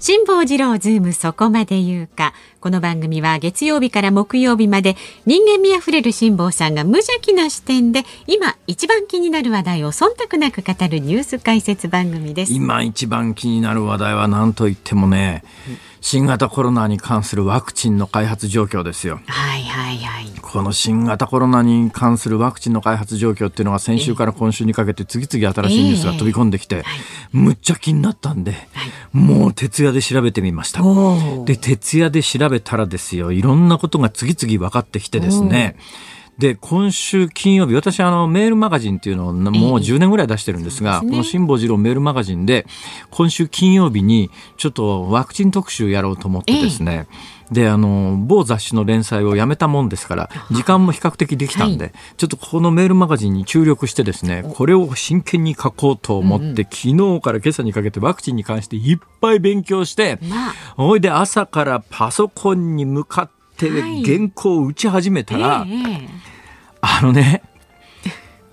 辛坊治郎ズームそこまで言うか。この番組は月曜日から木曜日まで人間味あふれる辛坊さんが無邪気な視点で今一番気になる話題を忖度なく語るニュース解説番組です。今一番気になる話題は何と言ってもね、うん新型コロナに関するワクチンの開発状況ですよ。はいはいはい。この新型コロナに関するワクチンの開発状況っていうのが先週から今週にかけて次々新しいニュースが飛び込んできて、むっちゃ気になったんで、はい、もう徹夜で調べてみました。で、徹夜で調べたらですよ、いろんなことが次々分かってきてですね、で、今週金曜日、私、あの、メールマガジンっていうのをもう10年ぐらい出してるんですが、えーすね、この辛坊治郎メールマガジンで、今週金曜日に、ちょっとワクチン特集やろうと思ってですね、えー、で、あの、某雑誌の連載をやめたもんですから、時間も比較的できたんで、はい、ちょっとこのメールマガジンに注力してですね、これを真剣に書こうと思って、うん、昨日から今朝にかけてワクチンに関していっぱい勉強して、まあ、おいで朝からパソコンに向かって、原稿を打ち始めたら、えーあのね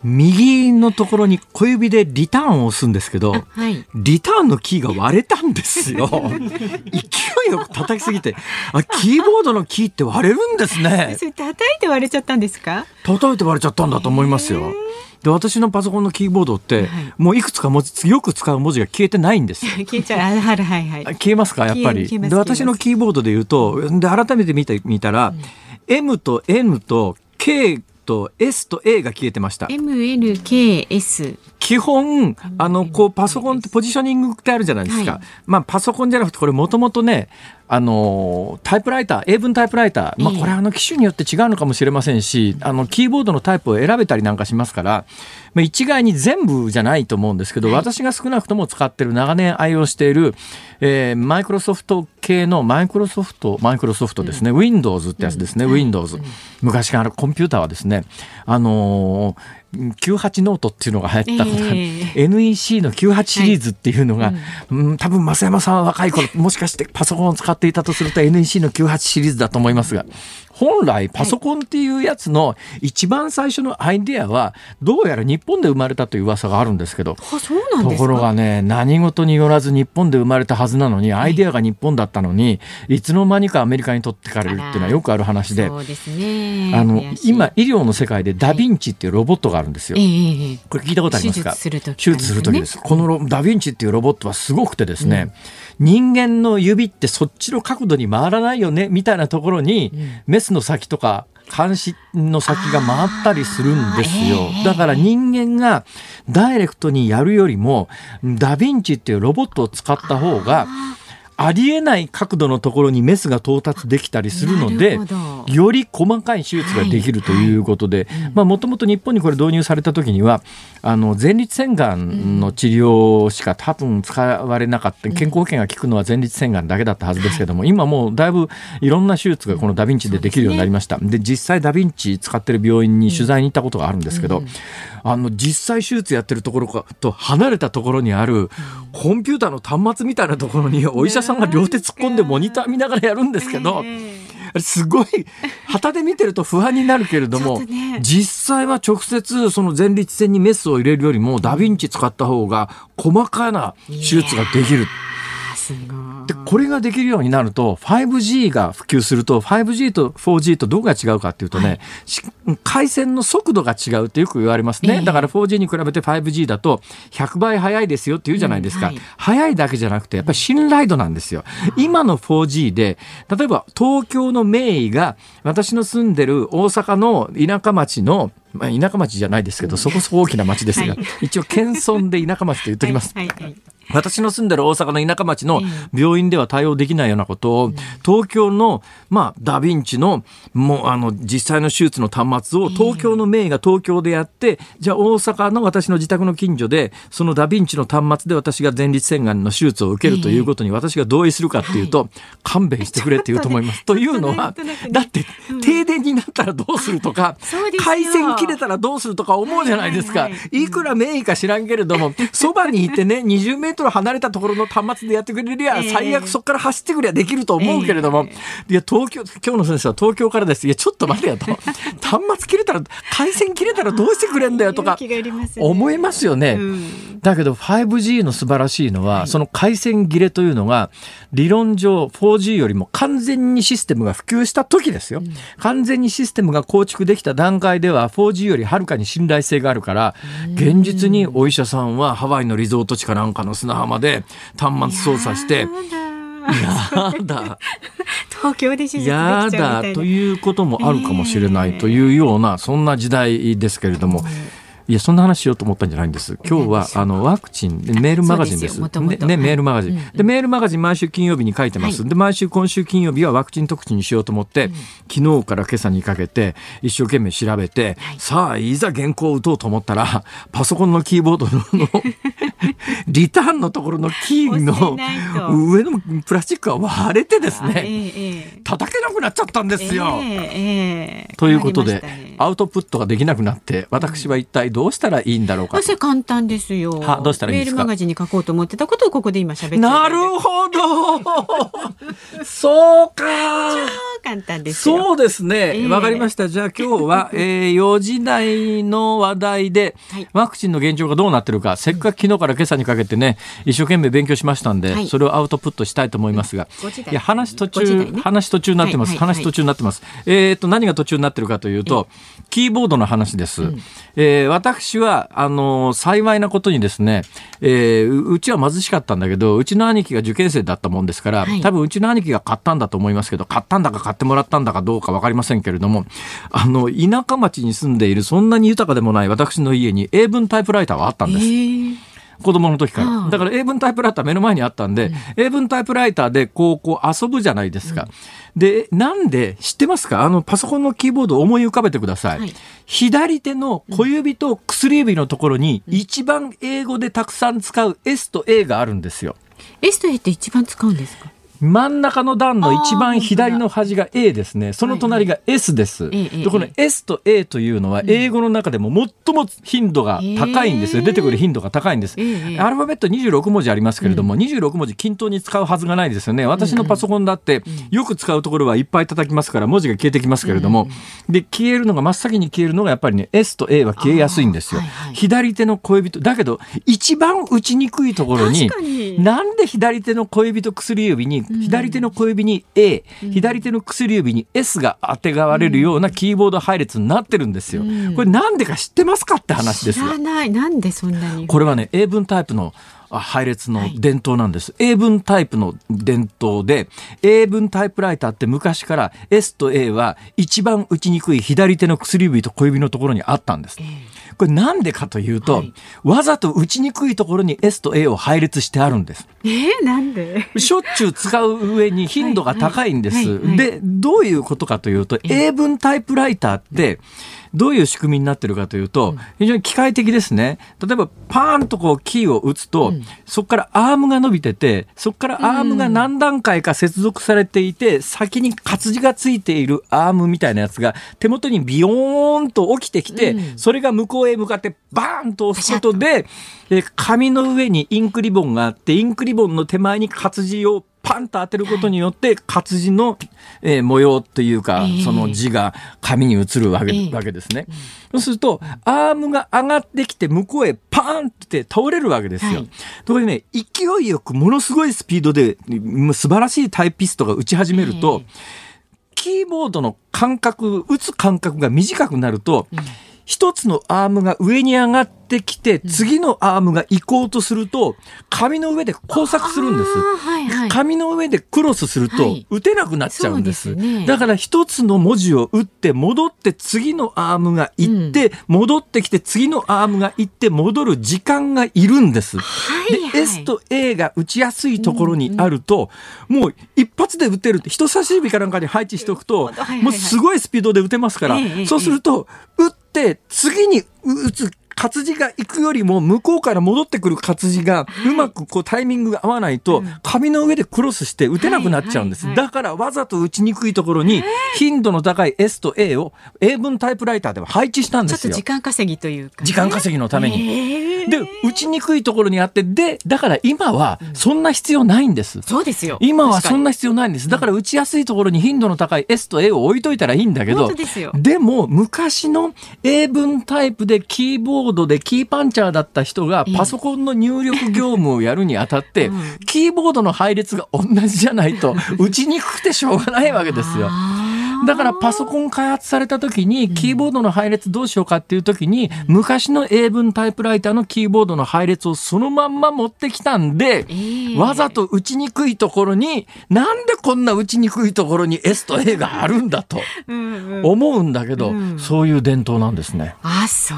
右のところに小指でリターンを押すんですけど、はい、リターンのキーが割れたんですよ。勢いよく叩きすぎて、あ、キーボードのキーって割れるんですね。それ叩いて割れちゃったんですか？叩いて割れちゃったんだと思いますよ。で私のパソコンのキーボードって、はい、もういくつか文字よく使う文字が消えてないんです 消えちゃう。はいはいはい。消えますかやっぱり？で私のキーボードで言うとで改めて見てみたら、うん、M と N と K と S と A が消えてました。MNKS 基本あのこうパソコンってポジショニングってあるじゃないですか。はい、まあパソコンじゃなくてこれもともとねあのタイプライター英文タイプライター、まあ、これあの機種によって違うのかもしれませんしあのキーボードのタイプを選べたりなんかしますから、まあ、一概に全部じゃないと思うんですけど、はい、私が少なくとも使ってる長年愛用している、えー、マイクロソフト系のマイクロソフトマイクロソフトですね、うん、Windows ってやつですね、うん、Windows、昔からコンピューターはですねあのー98ノートっていうのが流行ったことが、えー、NEC の98シリーズっていうのが、はい。うん、多分増山さんは若い頃もしかしてパソコンを使っていたとすると NEC の98シリーズだと思いますが本来パソコンっていうやつの一番最初のアイデアはどうやら日本で生まれたという噂があるんですけどところがね何事によらず日本で生まれたはずなのにアイデアが日本だったのにいつの間にかアメリカに取ってかれるっていうのはよくある話であの今医療の世界でダ・ヴィンチっていうロボットがあるんですよ。これ聞いたことありますか？手術する時です。このダ・ヴィンチっていうロボットはすごくてですね、うん、人間の指ってそっちの角度に回らないよねみたいなところに、メスの先とか監視の先が回ったりするんですよ。だから人間がダイレクトにやるよりも、ダヴィンチっていうロボットを使った方が、ありえない角度のところにメスが到達できたりするのでより細かい手術ができるということでもともと日本にこれ導入された時にはあの前立腺がんの治療しか多分使われなかった健康保険が効くのは前立腺がんだけだったはずですけども今もうだいぶいろんな手術がこのダヴィンチでできるようになりました。で実際ダヴィンチ使ってる病院に取材に行ったことがあるんですけど、あの実際手術やってるところと離れたところにあるコンピューターの端末みたいなところにお医者さんが両手突っ込んでモニター見ながらやるんですけど。すごい旗で見てると不安になるけれども、ね、実際は直接その前立腺にメスを入れるよりもダヴィンチ使った方が細かな手術ができる。でこれができるようになると 5G が普及すると 5G と 4G とどこが違うかっていうとね、はい、回線の速度が違うってよく言われますね、えー、だから 4G に比べて 5G だと100倍速いですよって言うじゃないですか、うんはい、速いだけじゃなくてやっぱり信頼度なんですよ、今の 4G で例えば東京の名医が私の住んでる大阪の田舎町のまあ、田舎町じゃないですけど、そこそこ大きな町ですが、はい、一応謙遜で田舎町と言っておきます。はい。はい。はい私の住んでる大阪の田舎町の病院では対応できないようなことを、東京の、まあ、ダヴィンチの、もう、あの、実際の手術の端末を東京の名医が東京でやって、じゃあ大阪の私の自宅の近所で、そのダヴィンチの端末で私が前立腺がんの手術を受けるということに私が同意するかっていうと、勘弁してくれって言うと思います。というのは、だって、停電になったらどうするとか、回線切れたらどうするとか思うじゃないですか。いくら名医か知らんけれども、そばにいてね、20メートル離れたところの端末でやってくれりゃ、最悪そこから走ってくればできると思うけれども、いや、東京、今日の先生は東京からです。いや、ちょっと待てよと。端末切れたら、回線切れたらどうしてくれんだよとか、思いますよね。だけど 5G の素晴らしいのは、その回線切れというのが、理論上 4G よりも完全にシステムが普及した時ですよ。完全にシステムが構築できた段階では 4G よりはるかに信頼性があるから、現実にお医者さんはハワイのリゾート地かなんかの砂浜で端末操作して、やだ。東京で手術。やだということもあるかもしれないというような、そんな時代ですけれども。いやそんな話しようと思ったんじゃないんです。今日はあのワクチンメールマガジンです。ですね、ね、メールマガジン、でメールマガジン毎週金曜日に書いてます。はい、で毎週今週金曜日はワクチン特集にしようと思って、うん、昨日から今朝にかけて一生懸命調べて、はい、さあいざ原稿を打とうと思ったらパソコンのキーボードの リターンのところのキーの上のプラスチックが割れてですね、えー、叩けなくなっちゃったんですよ。えー、ということで、ね、アウトプットができなくなって私は一体どうしたらいいんだろうかと。簡単ですよ。はどうしたらいいですか？メールマガジンに書こうと思ってたことをここで今喋ってなるほど。そうか。簡単ですそうですね。わ、え。ー、かりました。じゃあ今日は、えー、4時台の話題で、はい、ワクチンの現状がどうなってるか、せっかく昨日から今朝にかけてね、一生懸命勉強しましたんで、はい、それをアウトプットしたいと思いますが、いや話途中、ね、話途中になってます。はいはいはい、話途中になってます。えっ、と、何が途中になってるかというと、キーボードの話です。うん、えー、私は、あの幸いなことにですね、えー、うちは貧しかったんだけど、うちの兄貴が受験生だったもんですから、はい、多分うちの兄貴が買ったんだと思いますけど、買ったんだか買ってもらったんだかどうか分かりませんけれども、あの、田舎町に住んでいるそんなに豊かでもない私の家に英文タイプライターはあったんです。えー子供の時から。だから英文タイプライター目の前にあったんで、うん、英文タイプライターでこう、こう遊ぶじゃないですか。うん、で、なんで知ってますか？あの、パソコンのキーボードを思い浮かべてください。はい、左手の小指と薬指のところに一番英語でたくさん使う S と A があるんですよ。S と A って一番使うんですか？真ん中の段の一番左の端が A ですね。その隣が S です。はいはい、でこの S と A というのは英語の中でも最も頻度が高いんですよ。出てくる頻度が高いんです。アルファベット26文字ありますけれども、うん、26文字均等に使うはずがないですよね。私のパソコンだってよく使うところはいっぱい叩きますから文字が消えてきますけれども、で消えるのが真っ先に消えるのがやっぱりね S と A は消えやすいんですよ。はいはい、左手の小指とだけど一番打ちにくいところになんで左手の小指と薬指に左手の小指に A、うん、左手の薬指に S があてがわれるようなキーボード配列になってるんですよ。これなんでか知ってますかって話ですよ。知らない。なんでそんなに。これはね、英文タイプの配列の伝統なんです、はい、英文タイプの伝統で英文タイプライターって昔から S と A は一番打ちにくい左手の薬指と小指のところにあったんです、えーこれなんでかというと、はい、わざと打ちにくいところに S と A を配列してあるんです。えー、なんで？しょっちゅう使う上に頻度が高いんです。で、どういうことかというと、英文タイプライターって、どういう仕組みになってるかというと、非常に機械的ですね。例えば、パーンとこうキーを打つと、そこからアームが伸びてて、そこからアームが何段階か接続されていて、先に活字がついているアームみたいなやつが手元にビヨーンと起きてきて、それが向こうへ向かってバーンと押すこと。で、紙の上にインクリボンがあって、インクリボンの手前に活字をパンと当てることによって、活字の、えー、模様っていうか、その字が紙に映るわけ,、わけですね。そうすると、アームが上がってきて、向こうへパーンって倒れるわけですよ。はい、ところでね、勢いよくものすごいスピードで、素晴らしいタイピストが打ち始めると、キーボードの間隔、打つ間隔が短くなると、一つのアームが上に上がってきて、次のアームが行こうとすると、紙の上で交錯するんです。はいはい、紙の上でクロスするとはい、打てなくなっちゃうんです。そうですね。だから一つの文字を打って、戻って次のアームが行って、戻ってきて次のアームが行って、戻る時間がいるんです。はいはい。で、S と A が打ちやすいところにあると、もう一発で打てる。って、人差し指かなんかに配置しておくとはいはいは、い。もうすごいスピードで打てますからそうすると、打って次に打つ活字が行くよりも向こうから戻ってくる活字がうまくこうタイミングが合わないと紙の上でクロスして打てなくなっちゃうんです。だからわざと打ちにくいところに頻度の高い S と A を英文タイプライターでは配置したんですよちょっと時。間稼ぎというかね、時間稼ぎのために。で、打ちにくいところにあって、で、だから今はそんな必要ないんです。そうですよ。今はそんなな必要ないんです。だから打ちやすいところに頻度の高い S と A を置いといたらいいんだけど本当ですよ、でも昔の英文タイプでキーボードでキーパンチャーだった人がええ。パソコンの入力業務をやるにあたってうん、キーボードの配列が同じじゃないと 打ちにくくてしょうがないわけですよ。だからパソコン開発された時にキーボードの配列どうしようかっていう時に昔の英文タイプライターのキーボードの配列をそのまんま持ってきたんでええ。わざと打ちにくいところになんでこんな打ちにくいところに S と A があるんだと思うんだけどうん。そういう伝統なんですね。あ、そう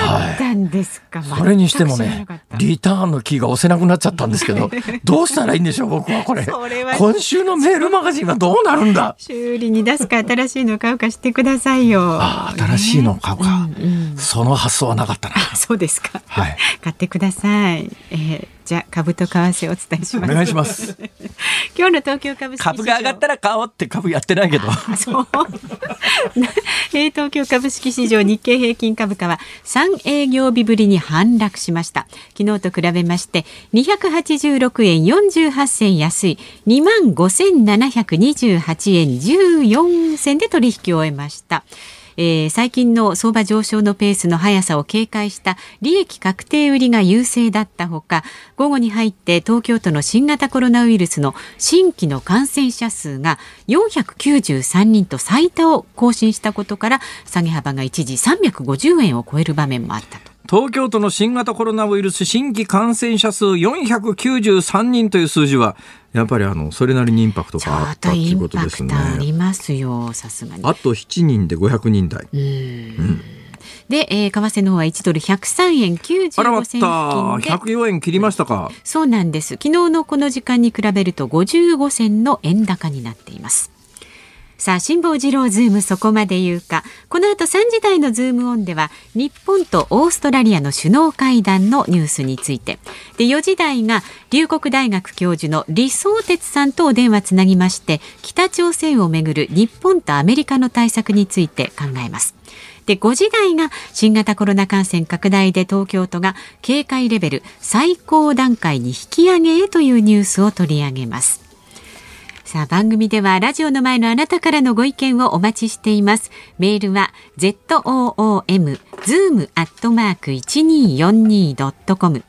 だったんですか。それにしてもねリターンのキーが押せなくなっちゃったんですけど どうしたらいいんでしょう僕はこれ今週のメールマガジンはどうなるんだ？修理に出すか新しいの買うかしてくださいよ。あ新しいのを買うか、うんうんその発想はなかったな。あそうですか。はい。買ってください。えーじゃあ株と為替をお伝えします。お願いします。今日の東京株式株が上がったら買おうって株やってないけど。そう。えー東京株式市場日経平均株価は3営業日ぶりに反落しました。昨日と比べまして286円48銭安い2万5728円14銭で取引を終えました。えー最近の相場上昇のペースの速さを警戒した利益確定売りが優勢だったほか午後に入って東京都の新型コロナウイルスの新規の感染者数が493人と最多を更新したことから下げ幅が一時350円を超える場面もあったと。東京都の新型コロナウイルス新規感染者数493人という数字は、やっぱりあの、それなりにインパクトがあったということですね。ありますよさすがに。あと7人で500人台。で、えー為替の方は1ドル103円あらま95った銭付近で104円切りましたか。そうなんです。昨日のこの時間に比べると55銭の円高になっています。さあ、辛坊治郎ズームそこまで言うか。この後3時台のズームオンでは、日本とオーストラリアの首脳会談のニュースについて。で、4時台が、龍谷大学教授の李相哲さんとお電話つなぎまして、北朝鮮をめぐる日本とアメリカの対策について考えます。で5時台が新型コロナ感染拡大で東京都が警戒レベル最高段階に引き上げへというニュースを取り上げます。さあ番組ではラジオの前のあなたからのご意見をお待ちしています。メールは z o o m zoom アットマーク一二四二ドットコム。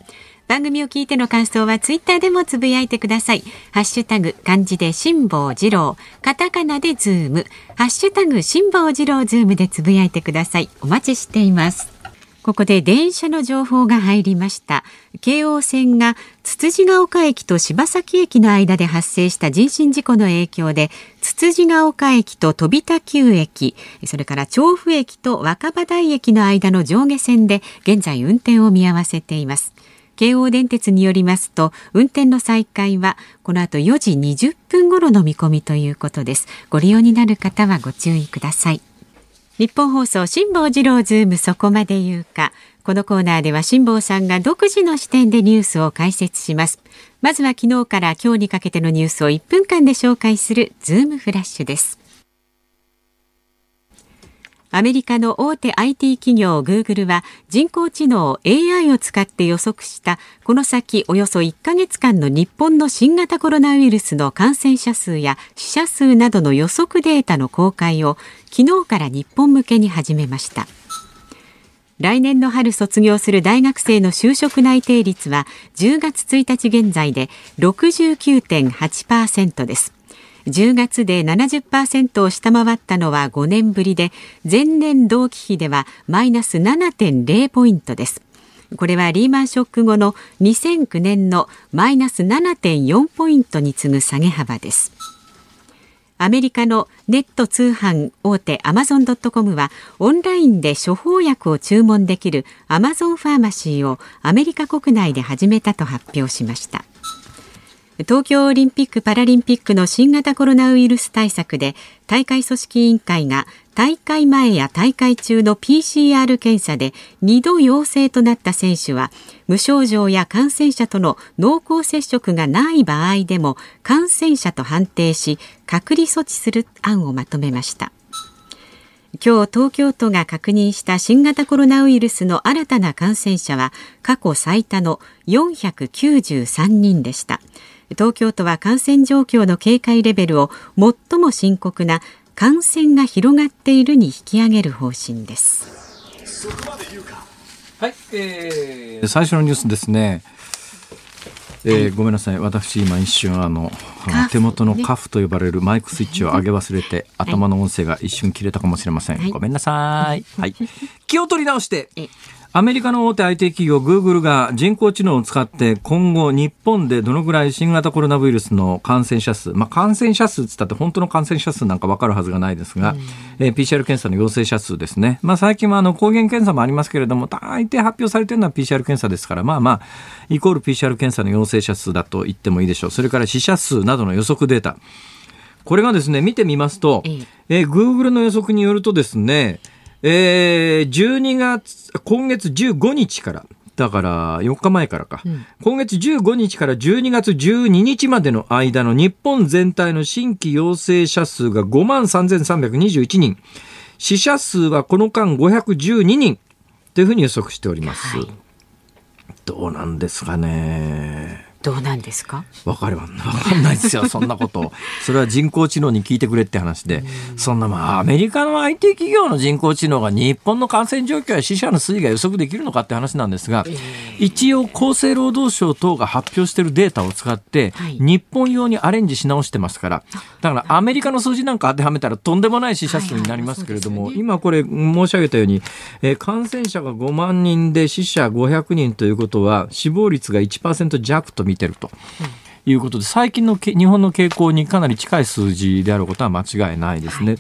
番組を聞いての感想はツイッターでもつぶやいてください。ハッシュタグ漢字で辛坊治郎、カタカナでズーム、ハッシュタグ辛坊治郎ズームでつぶやいてください。お待ちしています。ここで電車の情報が入りました。京王線がつつじが丘駅と柴崎駅の間で発生した人身事故の影響で、つつじが丘駅と飛田給駅、それから調布駅と若葉台駅の間の上下線で現在運転を見合わせています。京王電鉄によりますと運転の再開はこの後4時20分頃の見込みということですご利用になる方はご注意くださいニッポン放送辛坊治郎ズームそこまで言うか。このコーナーでは辛坊さんが独自の視点でニュースを解説します。まずは昨日から今日にかけてのニュースを1分間で紹介するズームフラッシュです。アメリカの大手 IT 企業グーグルは人工知能 AI を使って予測したこの先およそ1ヶ月間の日本の新型コロナウイルスの感染者数や死者数などの予測データの公開を昨日から日本向けに始めました。来年の春卒業する大学生の就職内定率は10月1日現在で69.8%です。10月で70%を下回ったのは5年ぶりで前年同期比ではマイナス7.0ポイントです。これはリーマンショック後の2009年のマイナス7.4ポイントに次ぐ下げ幅です。アメリカのネット通販大手アマゾン・ドット・コムはオンラインで処方薬を注文できるアマゾンファーマシーをアメリカ国内で始めたと発表しました。東京オリンピック・パラリンピックの新型コロナウイルス対策で大会組織委員会が大会前や大会中の PCR 検査で2度陽性となった選手は無症状や感染者との濃厚接触がない場合でも感染者と判定し隔離措置する案をまとめました。今日東京都が確認した新型コロナウイルスの新たな感染者は過去最多の493人でした。東京都は感染状況の警戒レベルを最も深刻な感染が広がっているに引き上げる方針です。はい、えー、最初のニュースですね。えー、ごめんなさい。私今一瞬あの手元のカフと呼ばれるマイクスイッチを上げ忘れて、頭の音声が一瞬切れたかもしれません、はい、ごめんなさい、はい、気を取り直してアメリカの大手 IT 企業グーグルが人工知能を使って今後日本でどのぐらい新型コロナウイルスの感染者数、まあ、感染者数つったって本当の感染者数なんか分かるはずがないですが、うん、えー、PCR 検査の陽性者数ですね、まあ、最近はあの抗原検査もありますけれども大抵発表されているのは PCR 検査ですからまあまあイコール PCR 検査の陽性者数だと言ってもいいでしょう。それから死者数などの予測データ。これがですね見てみますと、えー、Google の予測によるとですねえー、12月、今月15日から、だから4日前からか、うん、今月15日から12月12日までの間の日本全体の新規陽性者数が5万3321人、死者数はこの間512人。というふうに予測しております。はい、どうなんですかね。どうなんですか？わかるわかんないですよ。そんなこと。それは人工知能に聞いてくれって話で。そんなまあアメリカの IT 企業の人工知能が日本の感染状況や死者の推移が予測できるのかって話なんですが、一応厚生労働省等が発表しているデータを使って、日本用にアレンジし直してますから。だからアメリカの数字なんか当てはめたらとんでもない死者数になりますけれども、今これ申し上げたように、えー、感染者が5万人で死者500人ということは死亡率が1%弱と見てると。いうことで最近の日本の傾向にかなり近い数字であることは間違いないですね。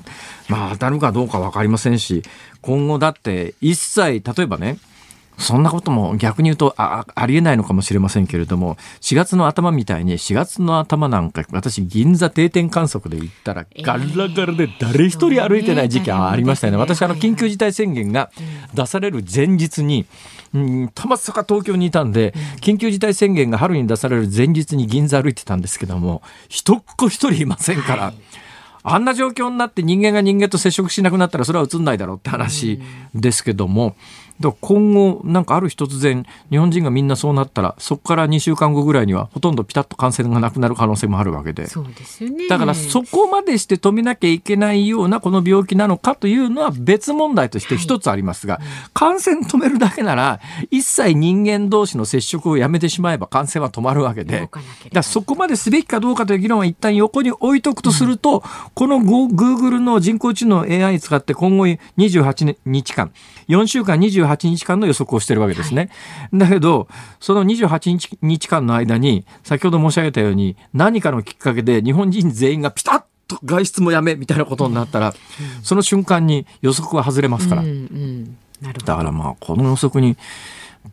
まあ当たるかどうか分かりませんし今後だって一切例えばねそんなことも逆に言うとあありえないのかもしれませんけれども4月の頭みたいに4月の頭なんか私銀座定点観測で行ったらガラガラで誰一人歩いてない時期ありましたよね。私あの緊急事態宣言が出される前日に、うん、たまさか東京にいたんで緊急事態宣言が春に出される前日に銀座歩いてたんですけども一っ子一人いませんから。あんな状況になって人間が人間と接触しなくなったらそれは映んないだろうって話ですけども、だ今後なんかある日突然日本人がみんなそうなったらそこから2週間後ぐらいにはほとんどピタッと感染がなくなる可能性もあるわけで。そうですよ、ね、だからそこまでして止めなきゃいけないようなこの病気なのかというのは別問題として一つありますが、はい感染止めるだけなら一切人間同士の接触をやめてしまえば感染は止まるわけで。だそこまですべきかどうかという議論は一旦横に置いとくとすると、うん、このグーグルの人工知能 AI 使って今後28日間4週間28日間の予測をしてるわけですね。はい、だけど、その28日間の間に、先ほど申し上げたように、何かのきっかけで日本人全員がピタッと外出もやめみたいなことになったら、うん、その瞬間に予測は外れますから。うんうん、だからまあ、この予測に、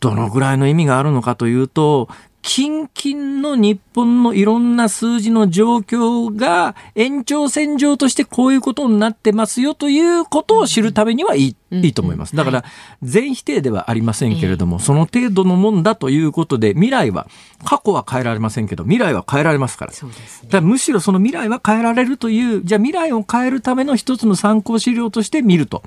どのぐらいの意味があるのかというと、近々の日本のいろんな数字の状況が延長線上としてこういうことになってますよということを知るためにはいい,、いいと思います。だから全否定ではありませんけれども、その程度のもんだということで未来は過去は変えられませんけど未来は変えられますから。そうですね、だからむしろその未来は変えられるというじゃあ未来を変えるための一つの参考資料として見ると、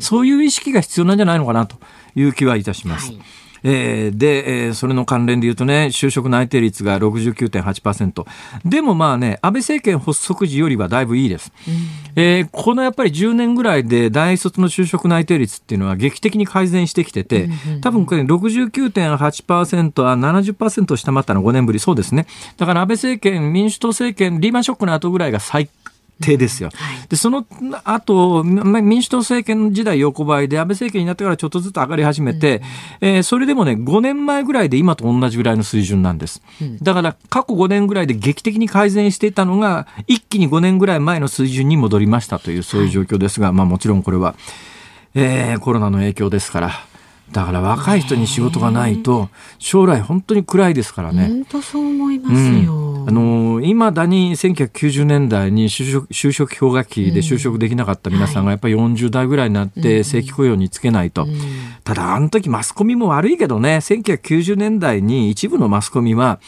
そういう意識が必要なんじゃないのかなという気はいたします。はいえー、で、えー、それの関連で言うとね、就職内定率が69.8%。でもまあね、安倍政権発足時よりはだいぶいいです。うん、えー、このやっぱり10年ぐらいで大卒の就職内定率っていうのは劇的に改善してきてて、多分これ69.8%は70%を下回ったの5年ぶり、そうですね。だから安倍政権、民主党政権、リーマンショックの後ぐらいが最定ですよ。で、その後、民主党政権時代横ばいで安倍政権になってからちょっとずつ上がり始めて、うん、えー、それでもね、5年前ぐらいで今と同じぐらいの水準なんです。だから過去5年ぐらいで劇的に改善していたのが、一気に5年ぐらい前の水準に戻りましたという、そういう状況ですが、はい、まあもちろんこれは、えー、コロナの影響ですから、だから若い人に仕事がないと将来本当に暗いですからね。本当そう思いますよ。うん、あの今だに1990年代に就職就職氷河期で就職できなかった皆さんがやっぱり40代ぐらいになって正規雇用につけないと。ただあの時マスコミも悪いけどね1990年代に一部のマスコミは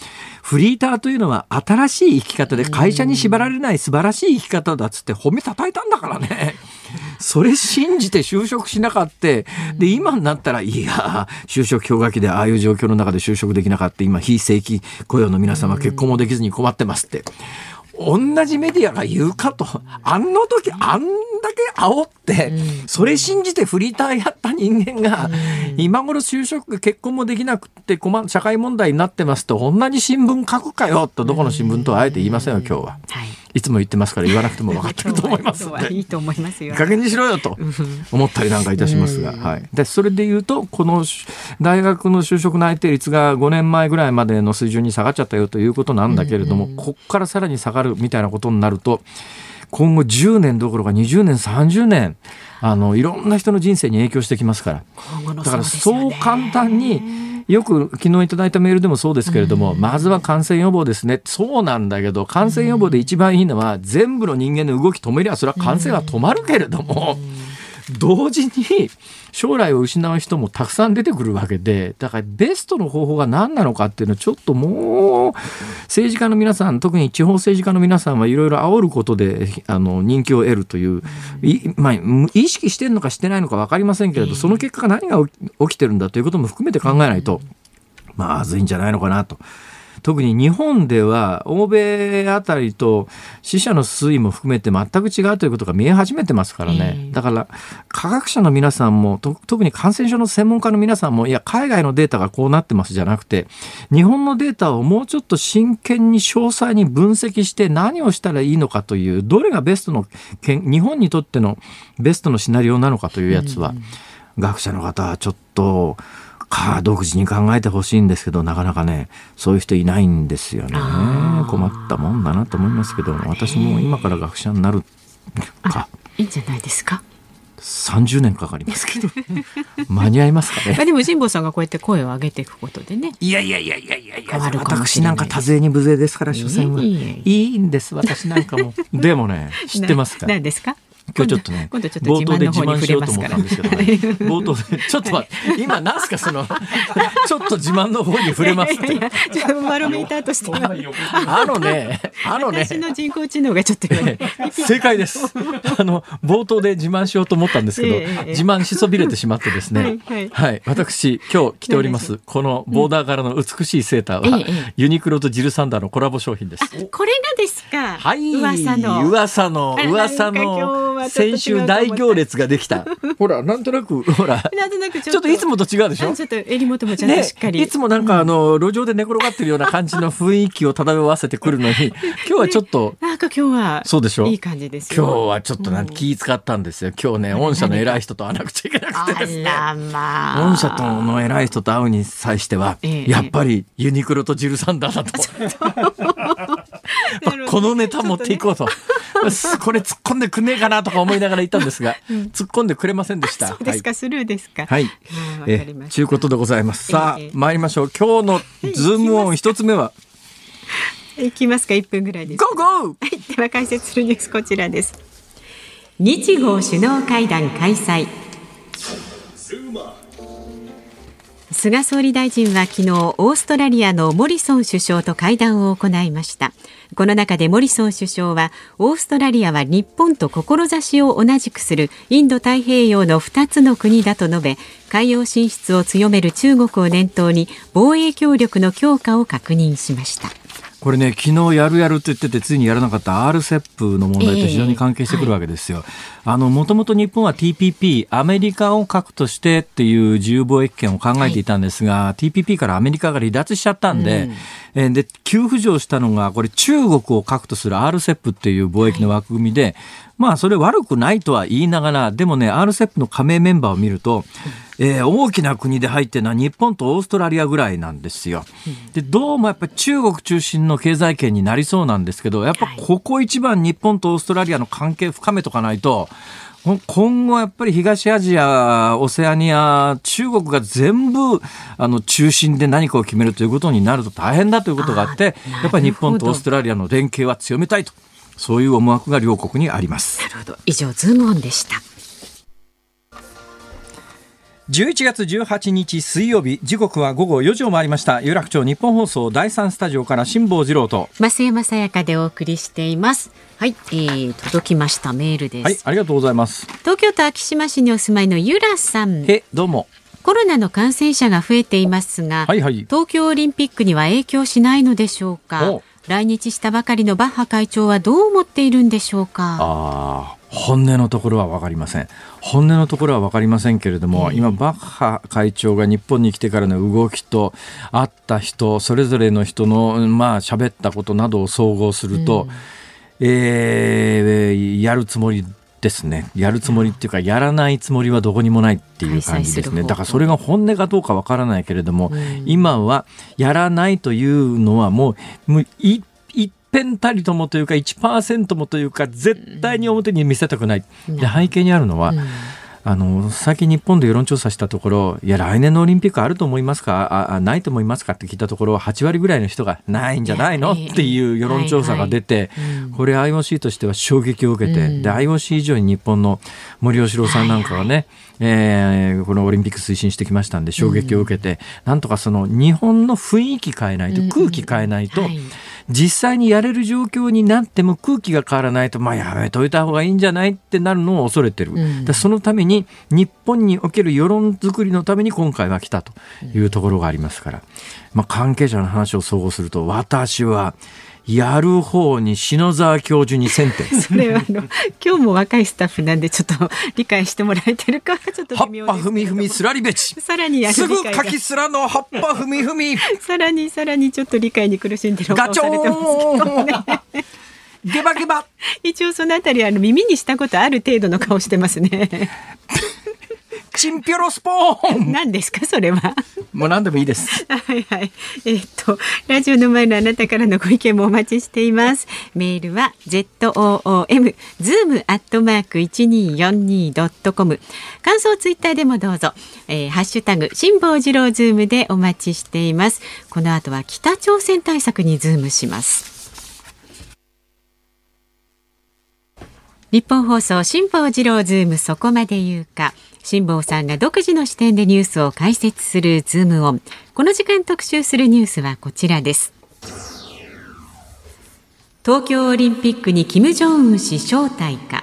フリーターというのは新しい生き方で会社に縛られない素晴らしい生き方だっつって褒めたたいたんだからね。それ信じて就職しなかった。で、今になったら、いや、就職氷河期でああいう状況の中で就職できなかった、今、非正規雇用の皆様結婚もできずに困ってますって。同じメディアが言うかと、あの時あんだけ煽って、それ信じてフリーターやった人間が、今頃就職、結婚もできなくて困、社会問題になってますと、同じ新聞書くかよと、どこの新聞とはあえて言いませんよ、今日は。はいいつも言ってますから言わなくても分かってると思います いいと思いますよ。加減にしろよと思ったりなんかいたしますが、はい。でそれで言うとこの大学の就職内定率が5年前ぐらいまでの水準に下がっちゃったよということなんだけれども、ここからさらに下がるみたいなことになると。今後10年どころか20年30年あのいろんな人の人生に影響してきますから。だからそう簡単によく昨日いただいたメールでもそうですけれども、まずは感染予防ですね。そうなんだけど、感染予防で一番いいのは、全部の人間の動き止めりゃ、それは感染は止まるけれども、同時に将来を失う人もたくさん出てくるわけでだからベストの方法が何なのかっていうのはちょっともう政治家の皆さん特に地方政治家の皆さんはいろいろ煽ることであの人気を得るという、まあ、意識してるのかしてないのか分かりませんけれどその結果が何が起きてるんだということも含めて考えないとまずいんじゃないのかなと。特に日本では欧米あたりと死者の推移も含めて全く違うということが見え始めてますからね、だから科学者の皆さんも特に感染症の専門家の皆さんもいや海外のデータがこうなってますじゃなくて日本のデータをもうちょっと真剣に詳細に分析して何をしたらいいのかというどれがベストの日本にとってのベストのシナリオなのかというやつは、学者の方はちょっとか独自に考えてほしいんですけどなかなかねそういう人いないんですよね困ったもんだなと思いますけど私も今から学者になるかいいんじゃないですか？30年かかりますけど間に合いますかね？でも辛坊さんがこうやって声を上げていくことでね。いやいやいやいやいやいや私なんか多勢に無勢ですから所詮は。いいんです私なんかも。でもね知ってますか。何ですか？今日ちょっとね、冒頭で自慢しようと思ったんですけどね、冒頭で、ちょっと待って、今なんすか、その、ちょっと自慢の方に触れますって。いやいやバロメーターとして。あのね、あのね。私の人工知能がちょっと、正解です。あの、冒頭で自慢しようと思ったんですけど、自慢しそびれてしまってですね、はい、私、今日着ております、このボーダー柄の美しいセーターは、ユニクロとジルサンダーのコラボ商品です。これがですか？はい、噂の。噂の、噂の。先週大行列ができた。ほら、なんとなく、ほら。なんとなくちょっといつもと違うでしょ？ちょっと襟元もちゃんとしっかり。いつもなんかあの、路上で寝転がってるような感じの雰囲気を漂わせてくるのに、今日はちょっと。なんか今日は。そうでしょ？いい感じです今日はちょっとなん気使ったんですよ。今日ね、御社の偉い人と会わなくちゃいけなくてですね。まあ。御社との偉い人と会うに際しては、やっぱりユニクロとジルサンダーだと。このネタ持っていこうと。これ突っ込んでくんねえかなとか思いながら言ったんですが、突っ込んでくれませんでした。そうですか、スルーですか。はい。えー、ちゅうことでございます。さあ、参りましょう。今日のズームオン一つ目は？いきますか、一分ぐらいです。ゴーゴー。はい、では解説するニュースこちらです。日豪首脳会談開催。菅総理大臣は昨日オーストラリアのモリソン首相と会談を行いましたこの中でモリソン首相はオーストラリアは日本と志を同じくするインド太平洋の2つの国だと述べ海洋進出を強める中国を念頭に防衛協力の強化を確認しました。これね、昨日やるやると言ってて、ついにやらなかった RCEP の問題と非常に関係してくるわけですよ。えーはい、あの、もともと日本は TPP、アメリカを核としてっていう自由貿易権を考えていたんですが、はい、TPP からアメリカが離脱しちゃったんで、うん、えで、急浮上したのが、これ中国を核とする RCEP っていう貿易の枠組みで、はいまあそれ悪くないとは言いながら、でもね、RCEP の加盟メンバーを見ると、えー、大きな国で入ってるのは日本とオーストラリアぐらいなんですよ。で、どうもやっぱり中国中心の経済圏になりそうなんですけど、やっぱここ一番日本とオーストラリアの関係深めとかないと、今後やっぱり東アジア、オセアニア、中国が全部あの中心で何かを決めるということになると大変だということがあって、やっぱり日本とオーストラリアの連携は強めたいと。そういう思惑が両国にあります。なるほど。以上ズームオンでした11月18日水曜日時刻は午後4時を回りました。有楽町日本放送第三スタジオから辛坊治郎と。増山さやかでお送りしています。はい、えー、届きましたメールです。はいありがとうございます。東京都昭島市にお住まいのゆらさん。えどうも。コロナの感染者が増えていますが、はいはい、東京オリンピックには影響しないのでしょうか？来日したばかりのバッハ会長はどう思っているんでしょうか？あ本音のところは分かりません。本音のところは分かりませんけれども、今バッハ会長が日本に来てからの動きと会った人それぞれの人のまあ喋ったことなどを総合すると、うん、えー、やるつもりですね。やるつもりっていうかや。らないつもりはどこにもないっていう感じですね。だからそれが本音かどうかわからないけれども、うん、今はやらないというのはもうもう一辺たりともというか1%もというか絶対に表に見せたくない、で背景にあるのは、あの最近日本で世論調査したところいや来年のオリンピックあると思いますかあないと思いますかって聞いたところ8割ぐらいの人がないんじゃないのっていう世論調査が出て、これ IOC としては衝撃を受けて、で IOC 以上に日本の森喜朗さんなんかはね、えー、このオリンピック推進してきましたんで衝撃を受けて、なんとかその日本の雰囲気変えないと、空気変えないと、実際にやれる状況になっても空気が変わらないと、まあ、やめといた方がいいんじゃないってなるのを恐れてる、うん、そのために日本における世論作りのために今回は来たというところがありますから、まあ、関係者の話を総合すると私はやる方に篠沢教授に選定 それはあの今日も若いスタッフなんでちょっと理解してもらえてるかちょっと葉っぱふみふみすらりべちさらにす。ぐ柿すらの葉っぱふみふみさらにさらにちょっと理解に苦しんでる顔されてますけどね。ゲバゲバ。一応そのあたりあの耳にしたことある程度の顔してますね チンピョロスポーン。何ですかそれは？もう何でもいいです。はいはい。えー、っとラジオの前のあなたからのご意見もお待ちしています。メールは ZOOM zoom アットマーク 1242.com 感想ツイッターでもどうぞ、えー、ハッシュタグ辛坊治郎ズームでお待ちしています。この後は北朝鮮対策にズームします。ニッポン放送辛坊治郎ズームそこまで言うか辛坊さんが独自の視点でニュースを解説するズームオンこの時間特集するニュースはこちらです。東京オリンピックに金正恩氏招待か。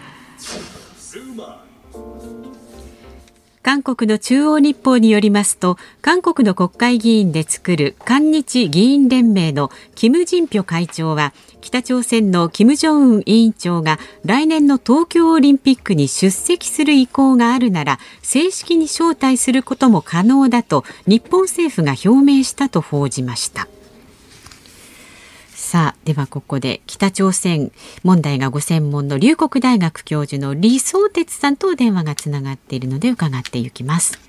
韓国の中央日報によりますと韓国の国会議員で作る韓日議員連盟のキム・ジンピョ会長は北朝鮮の金正恩委員長が来年の東京オリンピックに出席する意向があるなら正式に招待することも可能だと日本政府が表明したと報じました。さあではここで北朝鮮問題がご専門の龍谷大学教授の李相哲さんと電話がつながっているので伺っていきます。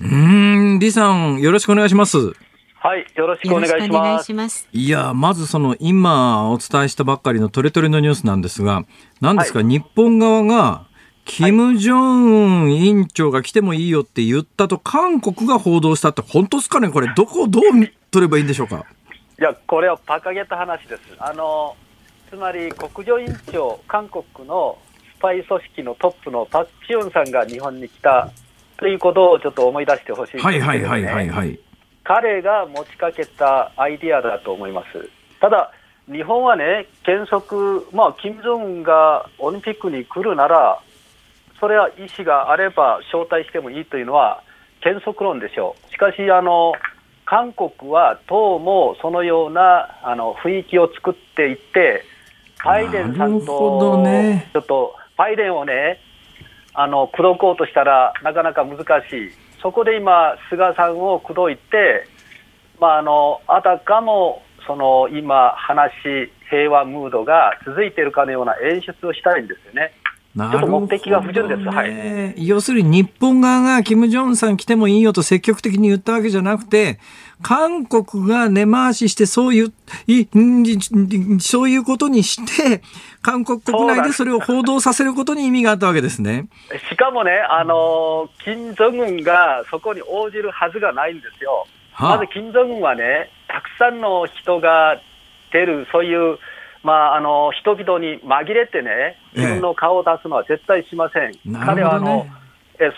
うん李さんよろしくお願いします。はい、よろしくお願いします。いますいや、まずその今お伝えしたばっかりのトレトレのニュースなんですが、何ですか、はい、日本側が、金正恩委員長が来てもいいよって言ったと韓国が報道したって、本当ですかね？これ、どこをどう取ればいいんでしょうか？いや、これは馬鹿げた話です。あの、つまり国情委員長、韓国のスパイ組織のトップのパク・チヨンさんが日本に来たということをちょっと思い出してほしいね、はいはいはいはいはい。彼が持ちかけたアイディアだと思います。ただ、日本はね、原則、まあ、金正恩がオリンピックに来るなら、それは意思があれば招待してもいいというのは原則論でしょう。しかし、あの、韓国はどうもそのようなあの雰囲気を作っていって、バイデンさんと、ねちょっとバイデンをね、あの口説こうとしたらなかなか難しい、そこで今、菅さんを口説いて、まあ、あのあたかもその今、話、平和ムードが続いているかのような演出をしたいんですよね。なちょっと目的が不純ですね要するに日本側が金正恩さん来てもいいよと積極的に言ったわけじゃなくて、韓国が根回ししてそういう、いんそういうことにして、韓国国内でそれを報道させることに意味があったわけですね。しかもね、あの金正恩がそこに応じるはずがないんですよ。はあまず金正恩はね、たくさんの人が出る、そういう、まあ、あの人々に紛れてね、自分の顔を出すのは絶対しません。な彼はあの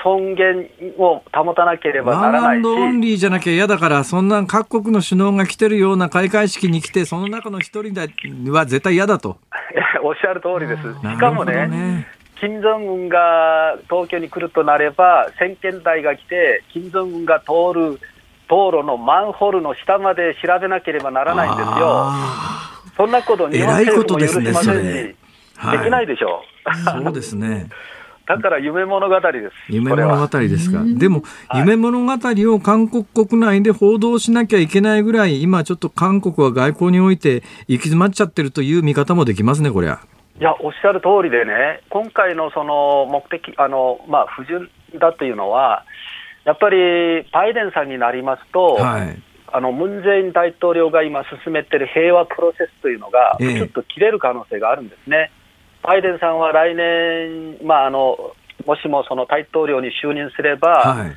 尊厳を保たなければならないし、ンドオンリーじゃなきゃ嫌だから、そんな各国の首脳が来てるような開会式に来て、その中の一人だは絶対嫌だと。おっしゃる通りです。しかもね、ね。金正恩が東京に来るとなれば、先遣隊が来て、金正恩が通る道路のマンホールの下まで調べなければならないんですよ。あそんなこと日本偉いこ政府も許とですねしませんし、ではいきないでしょう。そうですね。だから夢物語です。夢物語ですか。でも、夢物語を韓国国内で報道しなきゃいけないぐらい、今ちょっと韓国は外交において行き詰まっちゃってるという見方もできますね、こりゃ。いや、おっしゃる通りでね、今回のその目的、あのまあ、不純だというのは、やっぱりバイデンさんになりますと、はい。あのムン・ジェイン大統領が今進めている平和プロセスというのが、ええちょっと切れる可能性があるんですね。バイデンさんは来年、まあ、あのもしもその大統領に就任すれば、はい。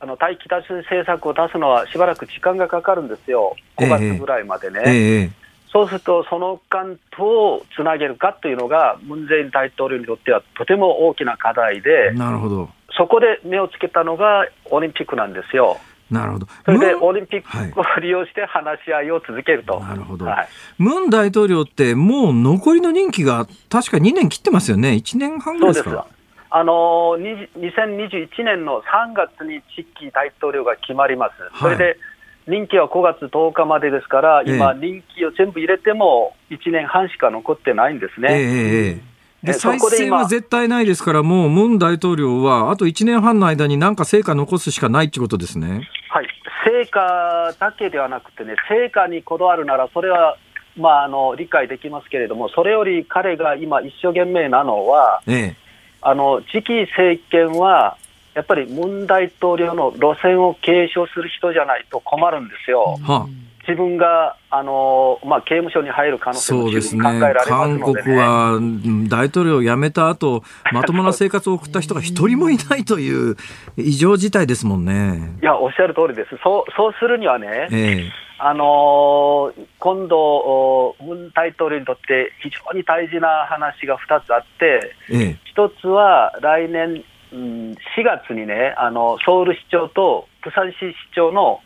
あの対北朝鮮政策を出すのはしばらく時間がかかるんですよ、5月ぐらいまでね。ええ。そうすると、その間どうつなげるかというのが、ムン・ジェイン大統領にとってはとても大きな課題で、なるほど。そこで目をつけたのがオリンピックなんですよ。なるほど。それでオリンピックを利用して話し合いを続けると。なるほどはいムン大統領ってもう残りの任期が確か2年切ってますよね。1年半ぐらいですか？あのに2021年の3月に次期大統領が決まります、それで任期は5月10日までですから、今、え任期を全部入れても1年半しか残ってないんですええね。ええで再選は絶対ないですから、もうムン大統領はあと1年半の間に何か成果残すしかないってことですね。はい、成果だけではなくてね、成果にこだわるなら、それは、まあ、あの理解できますけれども、それより彼が今、一生懸命なのは、ええ。あの次期政権は、やっぱりムン大統領の路線を継承する人じゃないと困るんですよ。は自分があの、まあ、刑務所に入る可能性も十分考えられます韓ので、ね、国はうん大統領を辞めた後まともな生活を送った人が一人もいないという異常事態ですもんね。いや、おっしゃる通りです、そうそうするにはね、ええ。あのー今度、おムン大統領にとって非常に大事な話が2つあって、ええ。一つは来年、うん、4月にね、あのソウル市長と釜山市市長の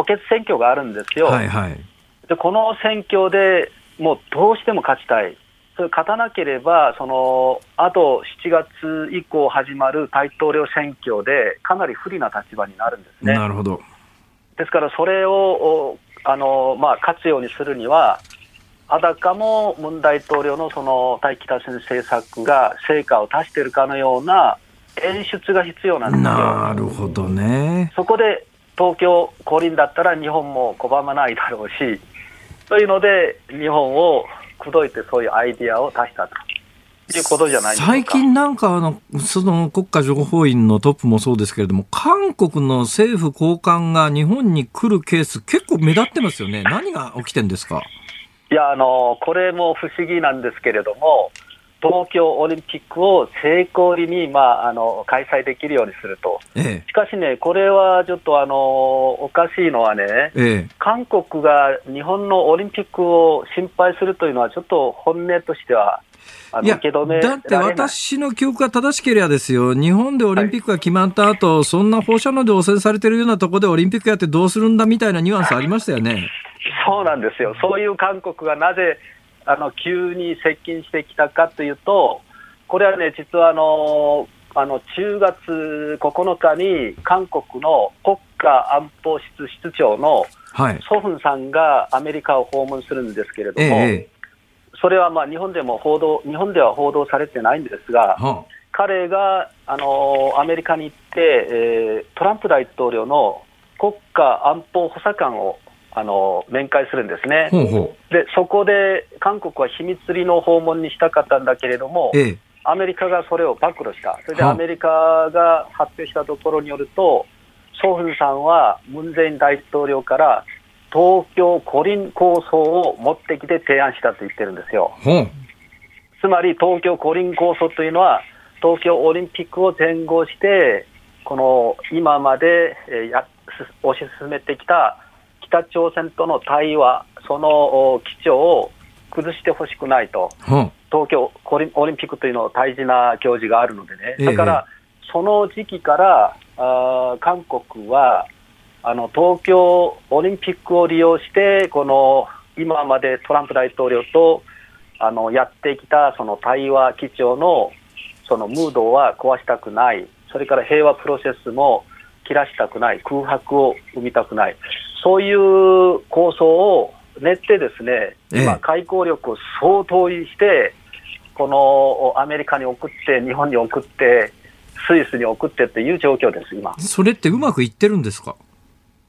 補欠選挙があるんですよ。はいはい。でこの選挙でもうどうしても勝ちたい、それ勝たなければ、そのあと7月以降始まる大統領選挙で、かなり不利な立場になるんですね。なるほど。ですから、それをおあの、まあ、勝つようにするには、あたかもムン大統領のその対北朝鮮政策が成果を出しているかのような演出が必要なんですよ。なるほどね。そこで東京五輪だったら日本も拒まないだろうし、というので、日本を口説いてそういうアイディアを出したということじゃない。最近なんかあの、その国家情報院のトップもそうですけれども、韓国の政府高官が日本に来るケース結構目立ってますよね。何が起きてんですか？いやあの、これも不思議なんですけれども、東京オリンピックを成功裏に、まあ、あの開催できるようにすると、えしかしね、これはちょっとあのおかしいのはね、ええ。韓国が日本のオリンピックを心配するというのは、ちょっと本音としては、いやだって私の記憶が正しければですよ、日本でオリンピックが決まった後、そんな放射能で汚染されてるようなところでオリンピックやってどうするんだみたいなニュアンスありましたよね。そうなんですよ、そういう韓国がなぜあの急に接近してきたかというと、これはね、実はあのあの10月9日に韓国の国家安保室室長のはい。ソフンさんがアメリカを訪問するんですけれども、えええそれはまあ日本でも報道、日本では報道されてないんですが、彼があのアメリカに行って、えートランプ大統領の国家安保補佐官をあの面会するんですねあ、。ほうほでそこで韓国は秘密裏の訪問にしたかったんだけれどもう。、ええアメリカがそれを暴露した、それではあアメリカが発表したところによると、ソフンさんはムン・ジェイン大統領から東京五輪構想を持ってきて提案したと言ってるんですよ。つまり東京五輪構想というのは、東京オリンピックを前後して、この今までえーやす推し進めてきた北朝鮮との対話、そのお基調を崩してほしくないと、ほう。東京オリンピックというの大事な行事があるのでね、ええ。だから、その時期からあー韓国はあの東京オリンピックを利用して、この今までトランプ大統領とあのやってきたその対話基調のそのムードは壊したくない、それから平和プロセスも切らしたくない、空白を生みたくない、そういう構想を練ってですね、ええ今、外交力を相当にして、このアメリカに送って、日本に送って、スイスに送ってっていう状況です、今。それってうまくいってるんですか？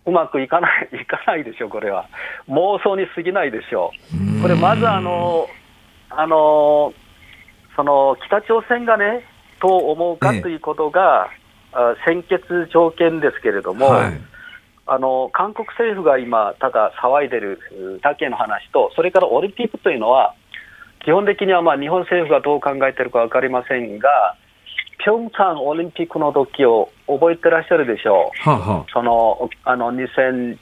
うまくいかない、いかないでしょ、これは。妄想に過ぎないでしょう。これ、まずあの、あの、その北朝鮮がね、どう思うかええということが、あ先決条件ですけれども、はい。あの韓国政府が今、ただ騒いでるうだけの話と、それからオリンピックというのは、基本的にはまあ日本政府がどう考えてるか分かりませんが、ピョンチャンオリンピックの時を覚えてらっしゃるでしょう。はあ、はあ。そのあの2018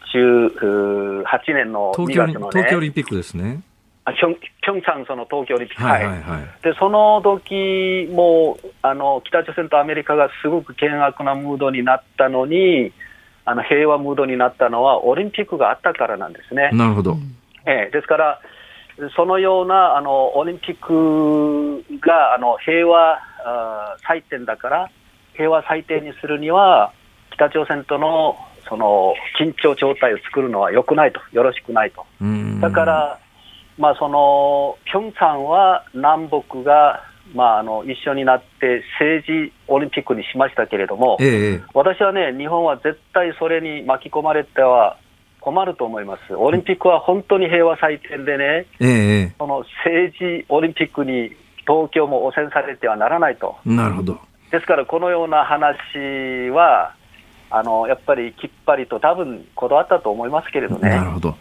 年の2東京オリ月の東京オね、リンピックですね。あピョンピョンチャンその東京オリンピック、はいはいはい。でその時もあの北朝鮮とアメリカがすごく険悪なムードになったのに、あの平和ムードになったのは、オリンピックがあったからなんですね。なるほど。ええですから、そのようなあのオリンピックがあの平和あー祭典だから、平和祭典にするには、北朝鮮とのその緊張状態を作るのは良くないと、よろしくないと。うんだから、まあ、そのピョンチャンは南北が、まあ、あの一緒になって政治オリンピックにしましたけれども、ええええ私はね、日本は絶対それに巻き込まれては困ると思います。オリンピックは本当に平和祭典でね、えええその政治オリンピックに東京も汚染されてはならないと。えなるほど。ですから、このような話は、あのやっぱりきっぱりと多分こだわったと思いますけれどね。なるほど。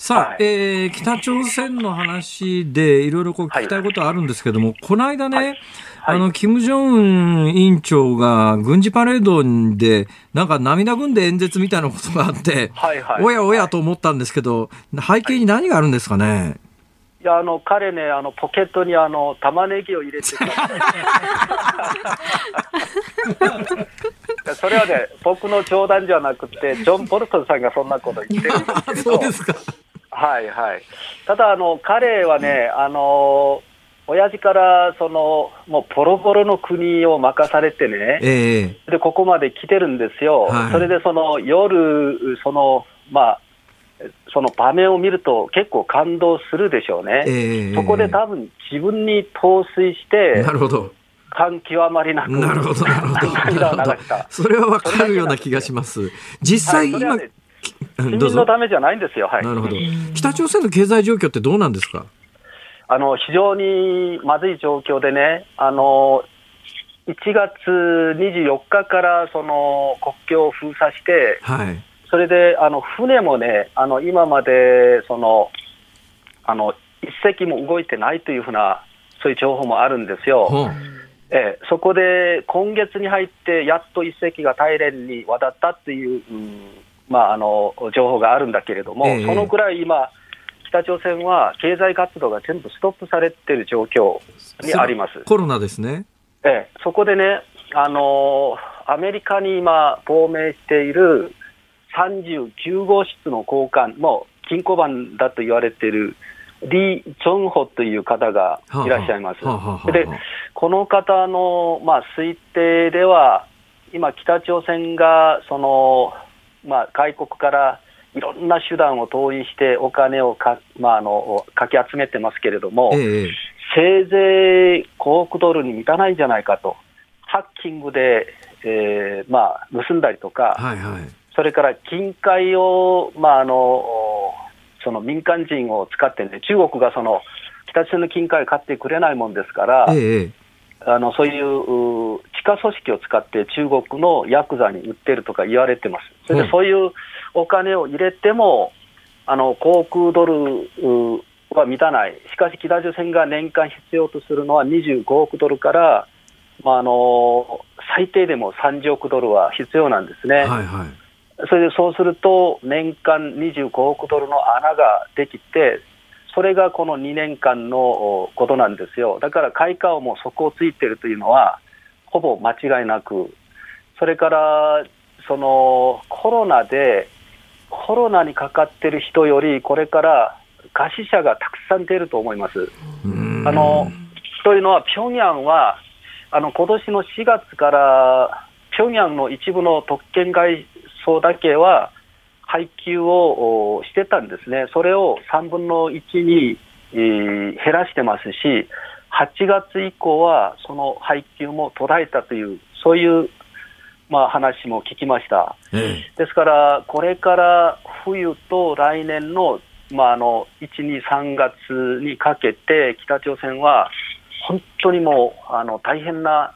さあ、はいえー北朝鮮の話でいろいろこう聞きたいことはあるんですけども、この間ね、はいはいあの、金正恩委員長が軍事パレードで、なんか涙ぐんで演説みたいなことがあって、はいはいおやおやと思ったんですけど、背景に何があるんですかね？いや、あの、彼ね、あの、ポケットにあの、玉ねぎを入れてた。それはね、僕の冗談じゃなくて、ジョン・ボルトンさんがそんなこと言ってるんですけれど。そうですか。はいはい。ただ、あの、彼はね、あの、親父から、その、もう、ボロボロの国を任されてね、ええで、ここまで来てるんですよ。はいそれで、その、夜、その、まあ、その場面を見ると結構感動するでしょうね。ええそこで多分自分に陶酔してな、るほど。感極まりなく、なるほど、なるほど。それはわかるような気がします。実際、今、市どうぞ民の。ためじゃないんですよ。はい。なるほど。北朝鮮の経済状況ってどうなんですか？あの、非常にまずい状況でね、あの、1月24日からその国境を封鎖して、はい。それであの船もね、あの今までそのあの一隻も動いてないというふうなそういう情報もあるんですよ。えー、そこで今月に入ってやっと一隻が大連に渡ったっていう、うん、まあ、あの情報があるんだけれども、えそのぐらい今、北朝鮮は経済活動が全部ストップされている状況にあります。コロナですね、えー、そこでね、あのアメリカに今、亡命している39号室の交換、もう金庫番だと言われているリ・チョンホという方がいらっしゃいます。で、この方の、まあ、推定では、今、北朝鮮がその、まあ、外国からいろんな手段を投入してお金をか,、まあ、あのかき集めてますけれども、ええ、せいぜい5億ドルに満たないんじゃないかと、ハッキングで、えーまあ、盗んだりとか、はいはい、それから金塊を、まあ、あのその民間人を使ってね、中国がその北朝鮮の金塊を買ってくれないもんですから、ええ、あのそういう地下組織を使って中国のヤクザに売ってるとか言われてます。それでそういうお金を入れても、あの航空ドルは満たない、しかし北朝鮮が年間必要とするのは25億ドルから、まあ、あの最低でも30億ドルは必要なんですね。はいはいそれでそうすると、年間25億ドルの穴ができて、それがこの2年間のことなんですよ。だから開花をも底をついているというのは、ほぼ間違いなく、それからそのコロナで、コロナにかかってる人より、これから餓死者がたくさん出ると思います。あのというのは、平壌は、あの今年の4月から、平壌の一部の特権外層だけは配給をしてたんですね、それを3分の1に、えー、減らしてますし、8月以降はその配給も途絶えたという、そういうまあ、話も聞きました、ええ、ですから、これから冬と来年の,、まあ、あの1、2、3月にかけて、北朝鮮は本当にもうあの大変な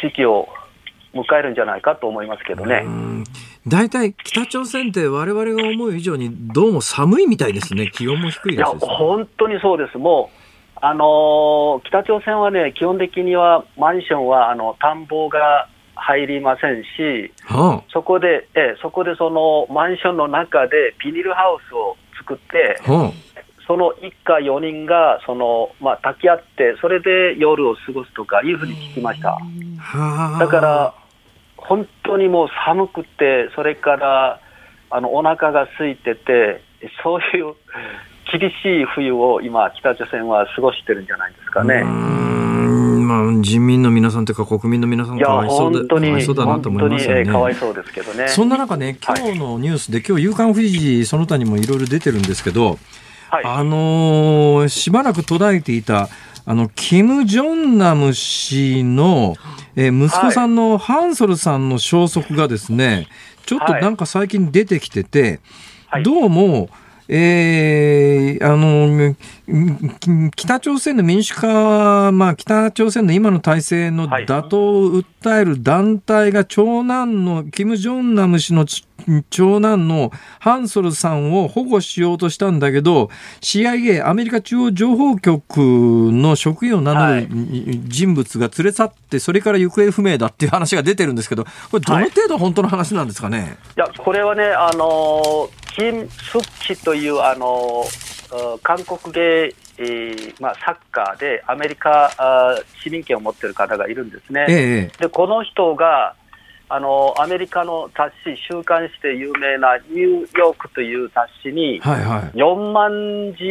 時期を迎えるんじゃないかと思いますけどね。大体、北朝鮮ってわれわれが思う以上にどうも寒いみたいですね、気温も低いです、ね、いや、本当にそうです。もうあの北朝鮮はね、基本的にはマンションはあの田んぼが入りませんし、はあ、そこで、えそこでそのマンションの中でビニールハウスを作って、はあ、その一家4人がその、まあ、抱き合って、それで夜を過ごすとかいうふうに聞きました。はあ、だから、本当にもう寒くて、それからあのお腹が空いてて、そういう厳しい冬を今、北朝鮮は過ごしてるんじゃないですかね。まあ、人民の皆さんというか、国民の皆さんかわいそうでかわいそうだなと思いますよね。かわいそうですけどね。そんな中ね、今日のニュースで、はい、今日、夕刊フジ、その他にもいろいろ出てるんですけど、はい、あのー、しばらく途絶えていた、あの、キム・ジョンナム氏の、えー、息子さんのハンソルさんの消息がですね、ちょっとなんか最近出てきてて、はい、どうも、えー、あの、北朝鮮の民主化、まあ、北朝鮮の今の体制の打倒を訴える団体が長男の、キム・ジョンナム氏の長男のハンソルさんを保護しようとしたんだけど、CIA、アメリカ中央情報局の職員を名乗る人物が連れ去って、それから行方不明だっていう話が出てるんですけど、これ、どの程度本当の話なんですかね？いや、これはね、あの、金スッチというあの韓国で、えーまあ、サッカーでアメリカあ市民権を持っている方がいるんですね。ええ、でこの人があのアメリカの雑誌、週刊誌で有名なニューヨークという雑誌に、はいはい、4万字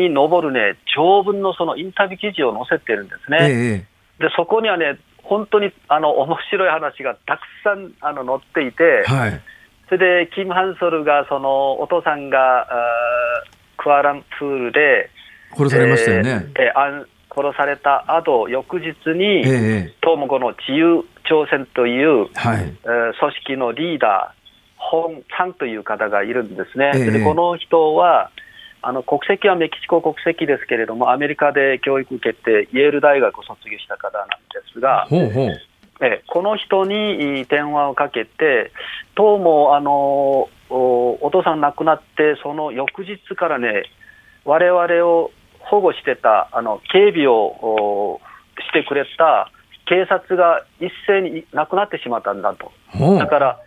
に上る、ね、長文のそのインタビュー記事を載せてるんですね。え、でそこにはね、本当にあの面白い話がたくさんあの載っていて、はいそれで、キム・ハンソルが、そのお父さんがクアランプールで殺されましたよね。えー、殺された後翌日に、えー、東もこの自由朝鮮という、はい、えー、組織のリーダー、ホン・さんという方がいるんですね。えー、でこの人はあの国籍はメキシコ国籍ですけれども、アメリカで教育受けて、イェール大学を卒業した方なんですが、ほうほう。えこの人に電話をかけて、どうもあのお父さん亡くなって、その翌日からね、われわれを保護してたあの警備をしてくれた警察が一斉になくなってしまったんだと。だから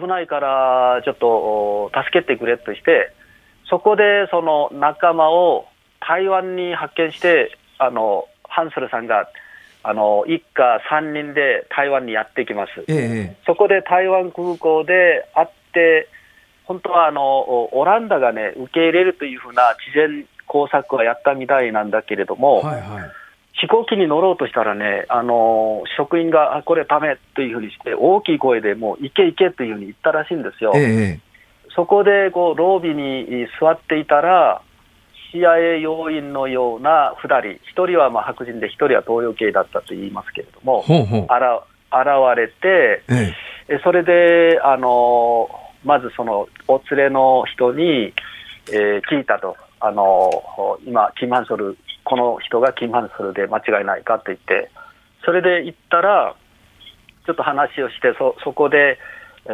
危ないからちょっと助けてくれとして、そこでその仲間を台湾に派遣して、あのハンスルさんがあの一家3人で台湾にやってきます、ええ、そこで台湾空港で会って、本当はあのオランダがね、受け入れるというふうな事前工作はやったみたいなんだけれども、はいはい飛行機に乗ろうとしたらね、あの職員が、これ、ダメというふうにして、大きい声でもう、行け行けというふうに言ったらしいんですよ。ええ、そこでこうロービーに座っていたら、CIA 要員のような2人、1人はまあ白人で、1人は東洋系だったと言いますけれども、ほうほう。あら現れて、え。え、それで、あのまずそのお連れの人に、えー、聞いたと、あの今、キム・ハンソルこの人がキム・ハンスルで間違いないかって言って、それで行ったら、ちょっと話をして、そそこで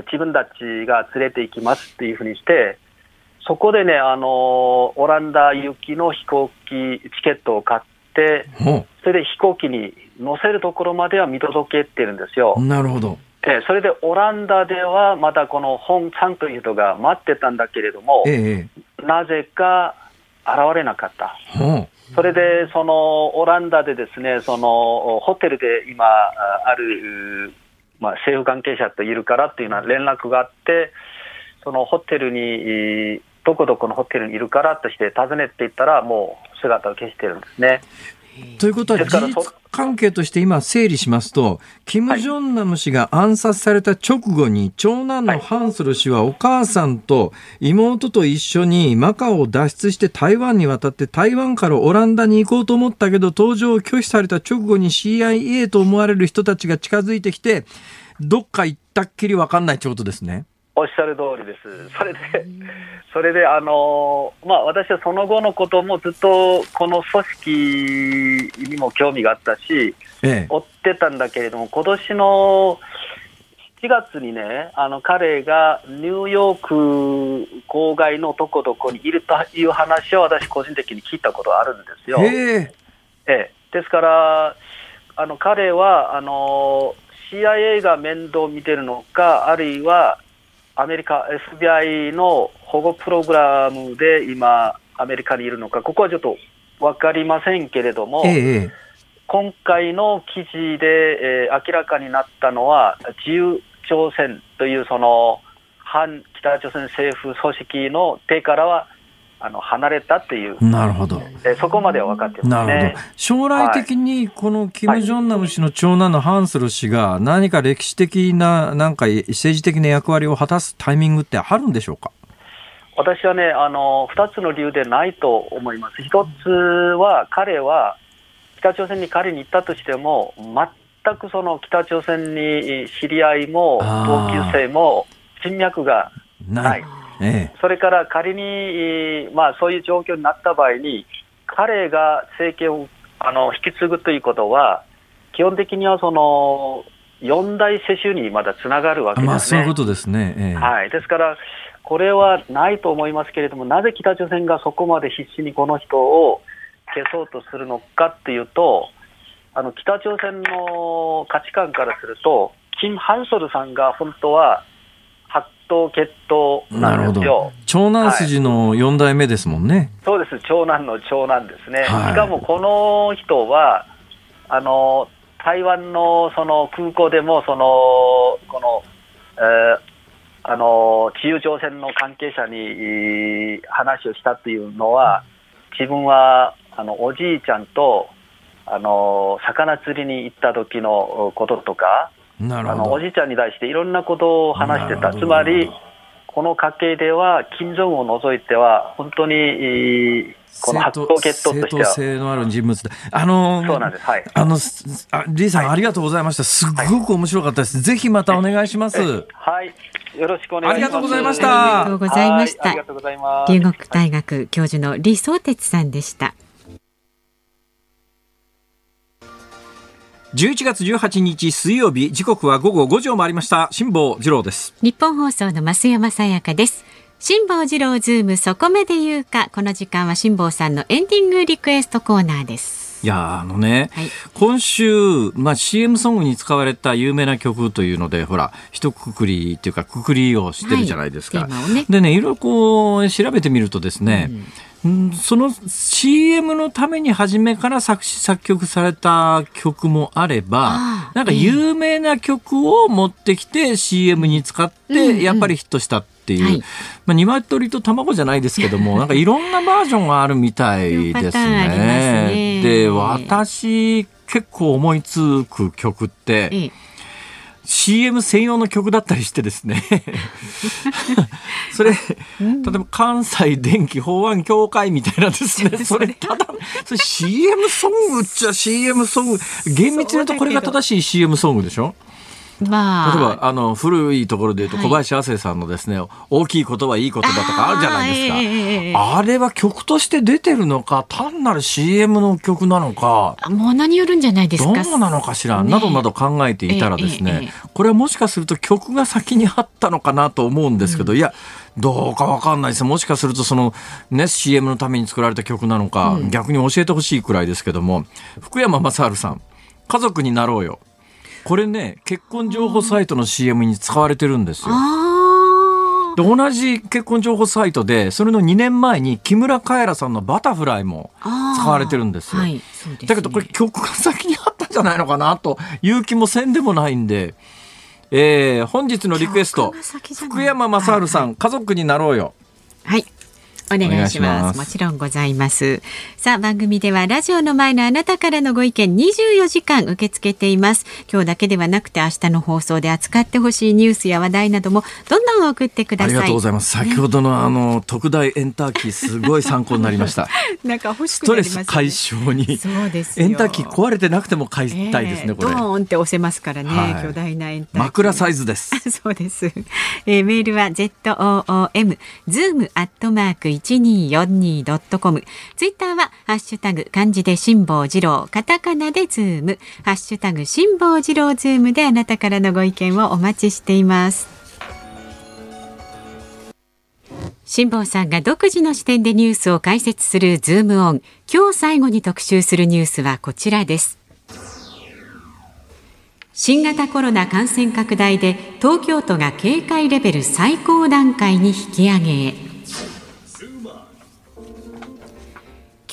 自分たちが連れて行きますっていうふうにして、そこでね、あのオランダ行きの飛行機、チケットを買って、それで飛行機に乗せるところまでは見届けてるんですよ。なるほど。でそれでオランダではまだこの本さんという人が待ってたんだけれども、ええ、なぜか現れなかった。それで、そのオランダでですね、そのホテルで今ある、まあ、政府関係者といるからっていうのは連絡があって、そのホテルに、どこどこのホテルにいるからとして訪ねていったら、もう姿を消してるんですね。ということは、事実関係として今整理しますと、キム・ジョンナム氏が暗殺された直後に、長男のハンスル氏はお母さんと妹と一緒にマカオを脱出して台湾に渡って台湾からオランダに行こうと思ったけど、搭乗を拒否された直後に CIA と思われる人たちが近づいてきて、どっか行ったっきり分かんないってことですね。おっしゃる通りです。それで、それで、あのまあ、私はその後のこともずっとこの組織にも興味があったし、ええ、追ってたんだけれども、今年の7月にね、あの彼がニューヨーク郊外のどこどこにいるという話を私、個人的に聞いたことがあるんですよ。え。えですから、あの彼はあの CIA が面倒見てるのか、あるいはアメリカ、FBI の保護プログラムで今、アメリカにいるのか、ここはちょっと分かりませんけれども、ええ、今回の記事で、えー、明らかになったのは、自由朝鮮というその反北朝鮮政府組織の手からはあの離れたっていう、なるほど。えそこまでは分かってます、ね、なるほど。将来的にこのキム・ジョンナム氏の長男のハンスル氏が、何か歴史的な、なんか政治的な役割を果たすタイミングってあるんでしょうか？私はね、あの2つの理由でないと思います。一つは、彼は北朝鮮に仮に行ったとしても、全くその北朝鮮に知り合いも同級生も人脈がない。ええ、それから仮に、まあ、そういう状況になった場合に、彼が政権をあの引き継ぐということは、基本的にはその四大世襲にまだつながるわけですね。まあ、そういうことですね、ええ、はい、ですから、これはないと思いますけれども、なぜ北朝鮮がそこまで必死にこの人を消そうとするのかっていうと、あの北朝鮮の価値観からすると、キム・ハンソルさんが本当は頭血統なんですよ。長男筋の4代目ですもんね、はい、そうです、長男の長男ですね。はい、しかもこの人は、あの台湾のその空港でも、そのこの、えー、あの自由朝鮮の関係者に話をしたというのは、自分はあのおじいちゃんとあの魚釣りに行った時のこととか、あのおじいちゃんに対していろんなことを話してた、つまり、この家系では、金正恩を除いては、本当に、この発行血統としては。性のある人物で。あのそうなんです。はい。あの、あリーさん、はい、ありがとうございました。すごく面白かったです。はい、ぜひまたお願いします。はい。よろしくお願いします。ありがとうございました。ありがとうございました。龍谷大学教授の李相哲さんでした。11月18日水曜日時刻は午後5時を回りました。辛坊治郎です。ニッポン放送の増山さやかです。辛坊治郎ズームそこまで言うか。この時間は辛坊さんのエンディングリクエストコーナーです。いやあのね、はい。今週、まあ、CM ソングに使われた有名な曲というのでほら一括りっていうくくりをしてるじゃないですか。はいでねいろいろこう調べてみるとですね、うん。その CM のために初めから作詞作曲された曲もあればなんか有名な曲を持ってきて CM に使ってやっぱりヒットしたっていう、はい。まあ、鶏と卵じゃないですけども なんかいろんなバージョンがあるみたいですね。ね。で私結構思いつく曲って、ええ。CM 専用の曲だったりしてですね。それ、例えば関西電気法案協会みたいなですね。それただそれ CM ソングっちゃ CM ソング。厳密に言うとこれが正しい CM ソングでしょ？まあ。例えばあの古いところで言うとはい。小林亜生さんのですね、大きい言葉いい言葉とかあるじゃないですか。あーええええあれは曲として出てるのか単なる CM の曲なのか。ものによるんじゃないですどかうなのかしら、ね。などなど考えていたらですね、ええええこれはもしかすると曲が先にあったのかなと思うんですけど、いやどうかわかんないです。もしかするとその、ね、CM のために作られた曲なのか、逆に教えてほしいくらいですけども福山雅治さん「家族になろうよ」これね結婚情報サイトの CM に使われてるんですよ。あで同じ結婚情報サイトでそれの2年前に木村カエラさんの「バタフライ」もあ使われてるんですよ。はいねだけどこれ曲が先にあったんじゃないのかなという気もせんでもないんで、えー本日のリクエスト福山雅治さん、家族になろうよ。はい。お願いしま。ますすもちろんございます。さあ、番組ではラジオの前のあなたからのご意見24時間受け付けています。今日だけではなくて明日の放送で扱ってほしいニュースや話題などもどんどん送ってください。ありがとうございます。先ほどのあの特大エンターキーすごい参考になりました。なんか欲しくなりますねストレス解消に。そうですよエンターキー壊れてなくても買いたいですね、これええド。ーンって押せますからね、はい巨大なエンターキー枕サイズです。そうです。えーメールは z o o m zoom アットマーク一二四二ドットコム。ツイッターはハッシュタグ漢字で辛坊治郎、カタカナでズーム、ハッシュタグ辛坊治郎ズームであなたからのご意見をお待ちしています。辛坊さんが独自の視点でニュースを解説するズームオン。今日最後に特集するニュースはこちらです。新型コロナ感染拡大で東京都が警戒レベル最高段階に引き上げへ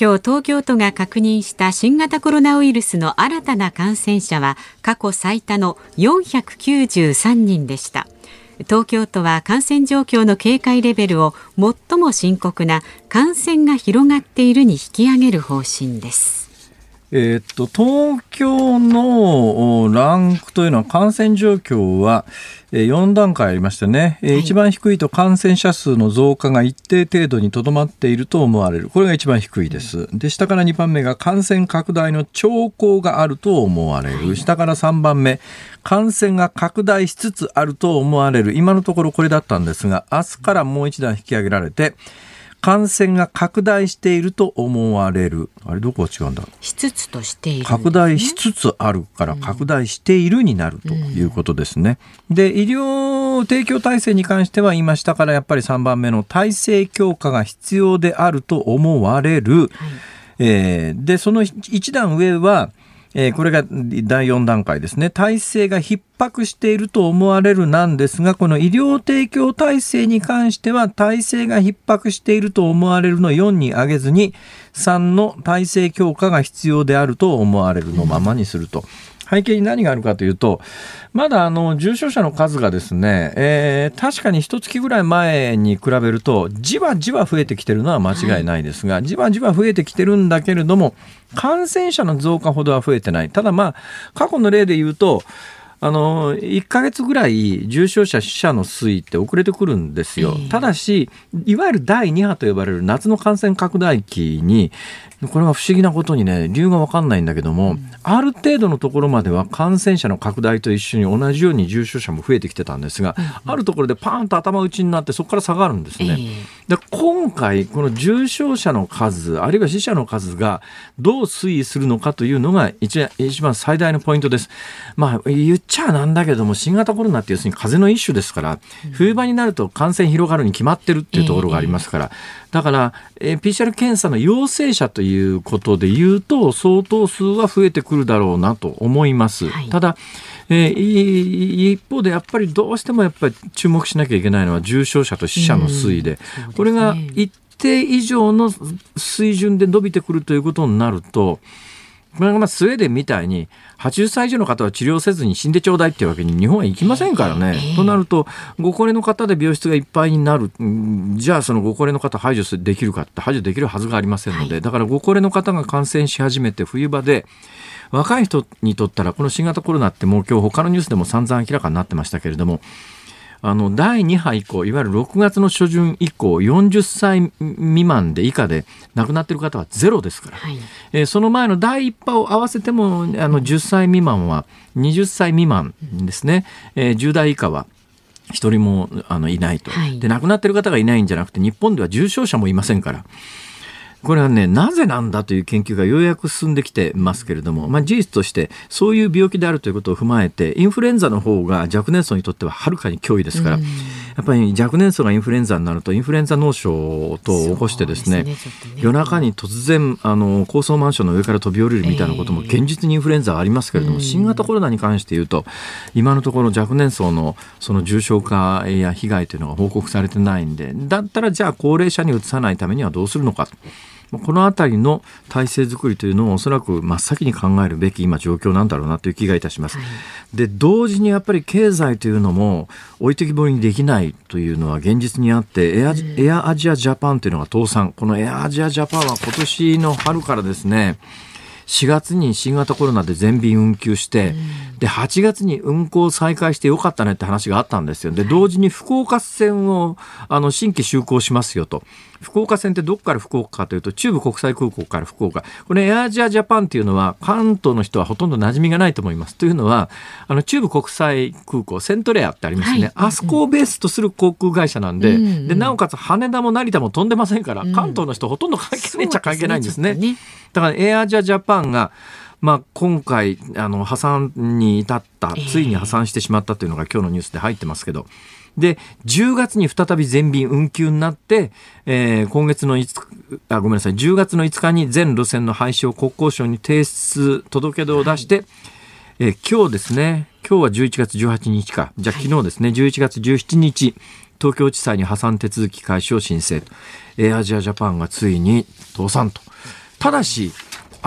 今日東京都が確認した新型コロナウイルスの新たな感染者は過去最多の493人でした。東京都は感染状況の警戒レベルを最も深刻な感染が広がっているに引き上げる方針です。えーっと、東京のおランクというのは感染状況は、えー4段階ありましてね、えーはい一番低いと感染者数の増加が一定程度にとどまっていると思われる。これが一番低いです。で、下から2番目が感染拡大の兆候があると思われる。下から3番目、感染が拡大しつつあると思われる。今のところこれだったんですが、明日からもう一段引き上げられて、感染が拡大していると思われる。あれ、どこが違うんだしつつとしているね拡大しつつあるから拡大しているになるということですね。で、医療提供体制に関しては今下からやっぱり3番目の体制強化が必要であると思われる。えーで、その一段上は、えーこれが第4段階ですね。体制が逼迫していると思われるなんですが、この医療提供体制に関しては、体制が逼迫していると思われるの4に上げずに、3の体制強化が必要であると思われるのままにすると。背景に何があるかというと、まだあの重症者の数がですね、えー確かに一月ぐらい前に比べると、じわじわ増えてきてるのは間違いないですが、じわじわ増えてきてるんだけれども、感染者の増加ほどは増えてない。ただまあ、過去の例で言うと、あの、1ヶ月ぐらい重症者、死者の推移って遅れてくるんですよええ。ただし、いわゆる第2波と呼ばれる夏の感染拡大期に、これは不思議なことにね理由が分かんないんだけども、うん、ある程度のところまでは感染者の拡大と一緒に同じように重症者も増えてきてたんですが、うん、あるところでパーンと頭打ちになってそこから下がるんですね。えー、で今回この重症者の数あるいは死者の数がどう推移するのかというのが一一番最大のポイントです。まあ言っちゃなんだけども新型コロナって要するに風邪の一種ですから、冬場になると感染広がるに決まってるっていうところがありますから、だから、えー、PCR 検査の陽性者ということで言うと相当数は増えてくるだろうなと思います。はい、ただえー、一方でやっぱりどうしてもやっぱり注目しなきゃいけないのは重症者と死者の推移で、でね、これが一定以上の水準で伸びてくるということになると、まあ、スウェーデンみたいに80歳以上の方は治療せずに死んでちょうだいっていうわけに日本は行きませんからね。えー、となるとご高齢の方で病室がいっぱいになる。じゃあそのご高齢の方排除できるかって排除できるはずがありませんので、はい、だからご高齢の方が感染し始めて冬場で若い人にとったらこの新型コロナってもう今日他のニュースでも散々明らかになってましたけれどもあの第2波以降いわゆる6月の初旬以降40歳未満で以下で亡くなっている方はゼロですから、はい、えー、その前の第1波を合わせてもあの10歳未満は20歳未満ですね、えー、10代以下は一人もあのいないと、はい、で亡くなっている方がいないんじゃなくて日本では重症者もいませんから。これはね、なぜなんだという研究がようやく進んできてますけれども、まあ、事実としてそういう病気であるということを踏まえて、インフルエンザの方が若年層にとってははるかに脅威ですから、やっぱり若年層がインフルエンザになると、インフルエンザ脳症と起こしてですね、すねね。夜中に突然、あの、高層マンションの上から飛び降りるみたいなことも現実にインフルエンザはありますけれども、新型コロナに関して言うと、今のところ若年層のその重症化や被害というのが報告されてないんで、だったらじゃあ高齢者にうつさないためにはどうするのか。この辺りの体制づくりというのをおそらく真っ先に考えるべき今状況なんだろうなという気がいたします。はい、で同時にやっぱり経済というのも置いてきぼりにできないというのは現実にあってエア,、エアアジアジャパンというのが倒産。このエアアジアジャパンは今年の春からですね4月に新型コロナで全便運休して、で、8月に運行再開してよかったねって話があったんですよ。で、同時に福岡線を、あの、新規就航しますよと。福岡線ってどこから福岡かというと中部国際空港から福岡。これエアジアジャパンっていうのは関東の人はほとんど馴染みがないと思います。というのはあの中部国際空港セントレアってありますね、はい、あそこをベースとする航空会社なんでうんうん、でなおかつ羽田も成田も飛んでませんから、関東の人ほとんど関係ないっちゃ関係ないんですね。すね。だからエアジアジャパンがまあ、今回あの破産に至ったついに破産してしまったというのが今日のニュースで入ってますけど、で、10月に再び全便運休になって、えー、今月の5日、あ、ごめんなさい、10月の5日に全路線の廃止を国交省に提出、届け出を出して、はい、えー、今日ですね、今日は11月18日か、じゃあ昨日ですね、はい、11月17日、東京地裁に破産手続き開始を申請と。エアアジアジャパンがついに倒産と。ただし、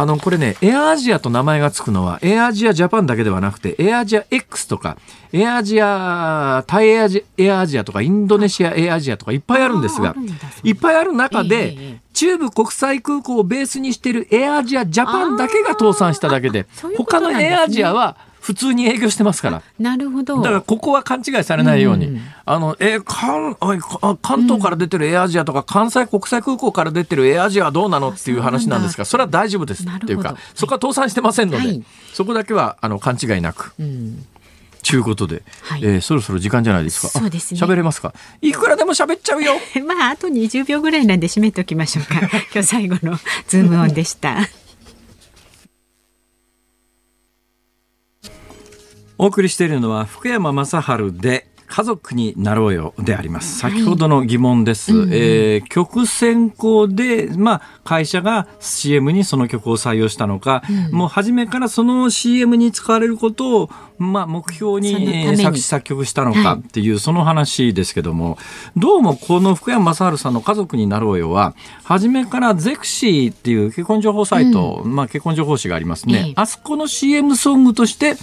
あの、これね、エアアジアと名前がつくのは、エアアジアジャパンだけではなくて、エアアジア X とか、エアアジア、タイエアジエアアジアとか、インドネシアエアアジアとかいっぱいあるんですが、いっぱいある中で、中部国際空港をベースにしているエアアジアジャパンだけが倒産しただけで、他のエアアジアは、普通に営業してますから。なるほど。だからここは勘違いされないように。うん、あの、え関、関東から出てるエアアジアとか、関西国際空港から出てるエアアジアはどうなのっていう話なんですが、それは大丈夫ですっていうか、そこは倒産してませんので、はい、そこだけはあの勘違いなく。うんちゅうことで、はい、えー、そろそろ時間じゃないですか。そうですね。喋れますか？いくらでも喋っちゃうよ。ま ああと20秒ぐらいなんで締めておきましょうか。今日最後のズームオンでした。お送りしているのは福山雅治で家族になろうよであります。先ほどの疑問です。はい、えー、曲選考で、まあ、会社が CM にその曲を採用したのか、うん、もう初めからその CM に使われることを、まあ、目標に作詞作曲したのかっていう、その話ですけども、どうもこの福山雅治さんの家族になろうよは、初めからゼクシーっていう結婚情報サイト、うん、まあ、結婚情報誌がありますね。あそこの CM ソングとして、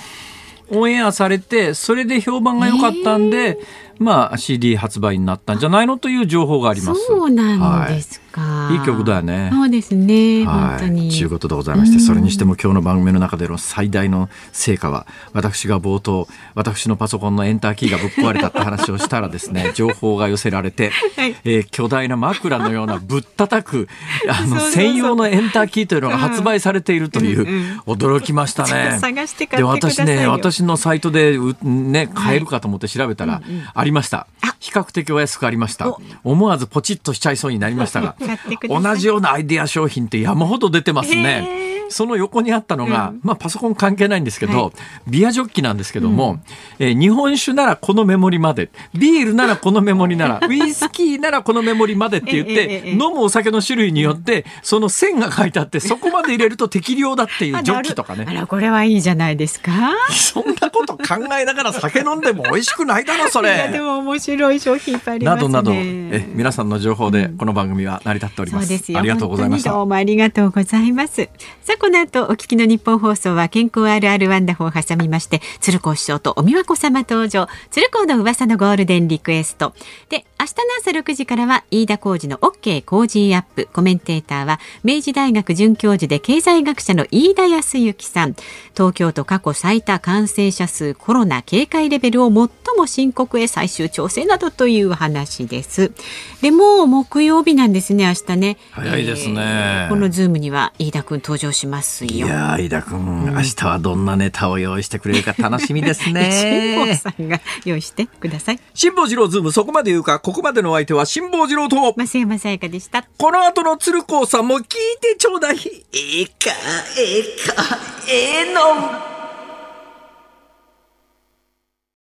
オンエアされて、それで評判が良かったんで、まあ、CD 発売になったんじゃないのという情報があります。そうなんですか。はい、いい曲だよね。そうですね。はい、本当に。ということでございまして、それにしても今日の番組の中での最大の成果は、私が冒頭、私のパソコンのエンターキーがぶっ壊れたって話をしたらですね、情報が寄せられて、はい、えー、巨大な枕のようなぶったたく、あの、専用のエンターキーというのが発売されているという、驚きましたね。探して買ってくださいで、私ね、私のサイトで、ね、買えるかと思って調べたら、ありました。比較的お安くありました。思わずポチッとしちゃいそうになりましたが、同じようなアイデア商品って山ほど出てますね。その横にあったのが、うん、まあパソコン関係ないんですけど、はい、ビアジョッキなんですけども、うん、えー、日本酒ならこのメモリまで、ビールならこのメモリなら、ウイスキーならこのメモリまでって言って、飲むお酒の種類によって、その線が書いてあって、そこまで入れると適量だっていうジョッキとかね。あら、これはいいじゃないですか。そんなこと考えながら酒飲んでも美味しくないだろ、それ。いや、でも面白い商品いっぱいありますね。などなど、え、皆さんの情報でこの番組は成り立っております。うん。ありがとうございました。どうもありがとうございます。さあ、この後お聞きの日本放送は健康あるあるワンダホを挟みまして鶴子師匠とお美和子様登場。鶴子の噂のゴールデンリクエスト。で明日の朝6時からは飯田浩二の OK 工事アップ。コメンテーターは明治大学准教授で経済学者の飯田康之さん。東京都過去最多感染者数コロナ警戒レベルを最も深刻へ最終調整などという話です。でも木曜日なんですね明日ね。早いですね、えー、このズームには飯田君登場しますよ飯田君、明日はどんなネタを用意してくれるか楽しみですね。辛坊さんが用意してください。辛坊治郎ズーム、そこまで言うか、ここまでのお相手は辛坊治郎と、増山さやかでした。この後の鶴光さんも聞いてちょうだい。ええか、ええか、ええの。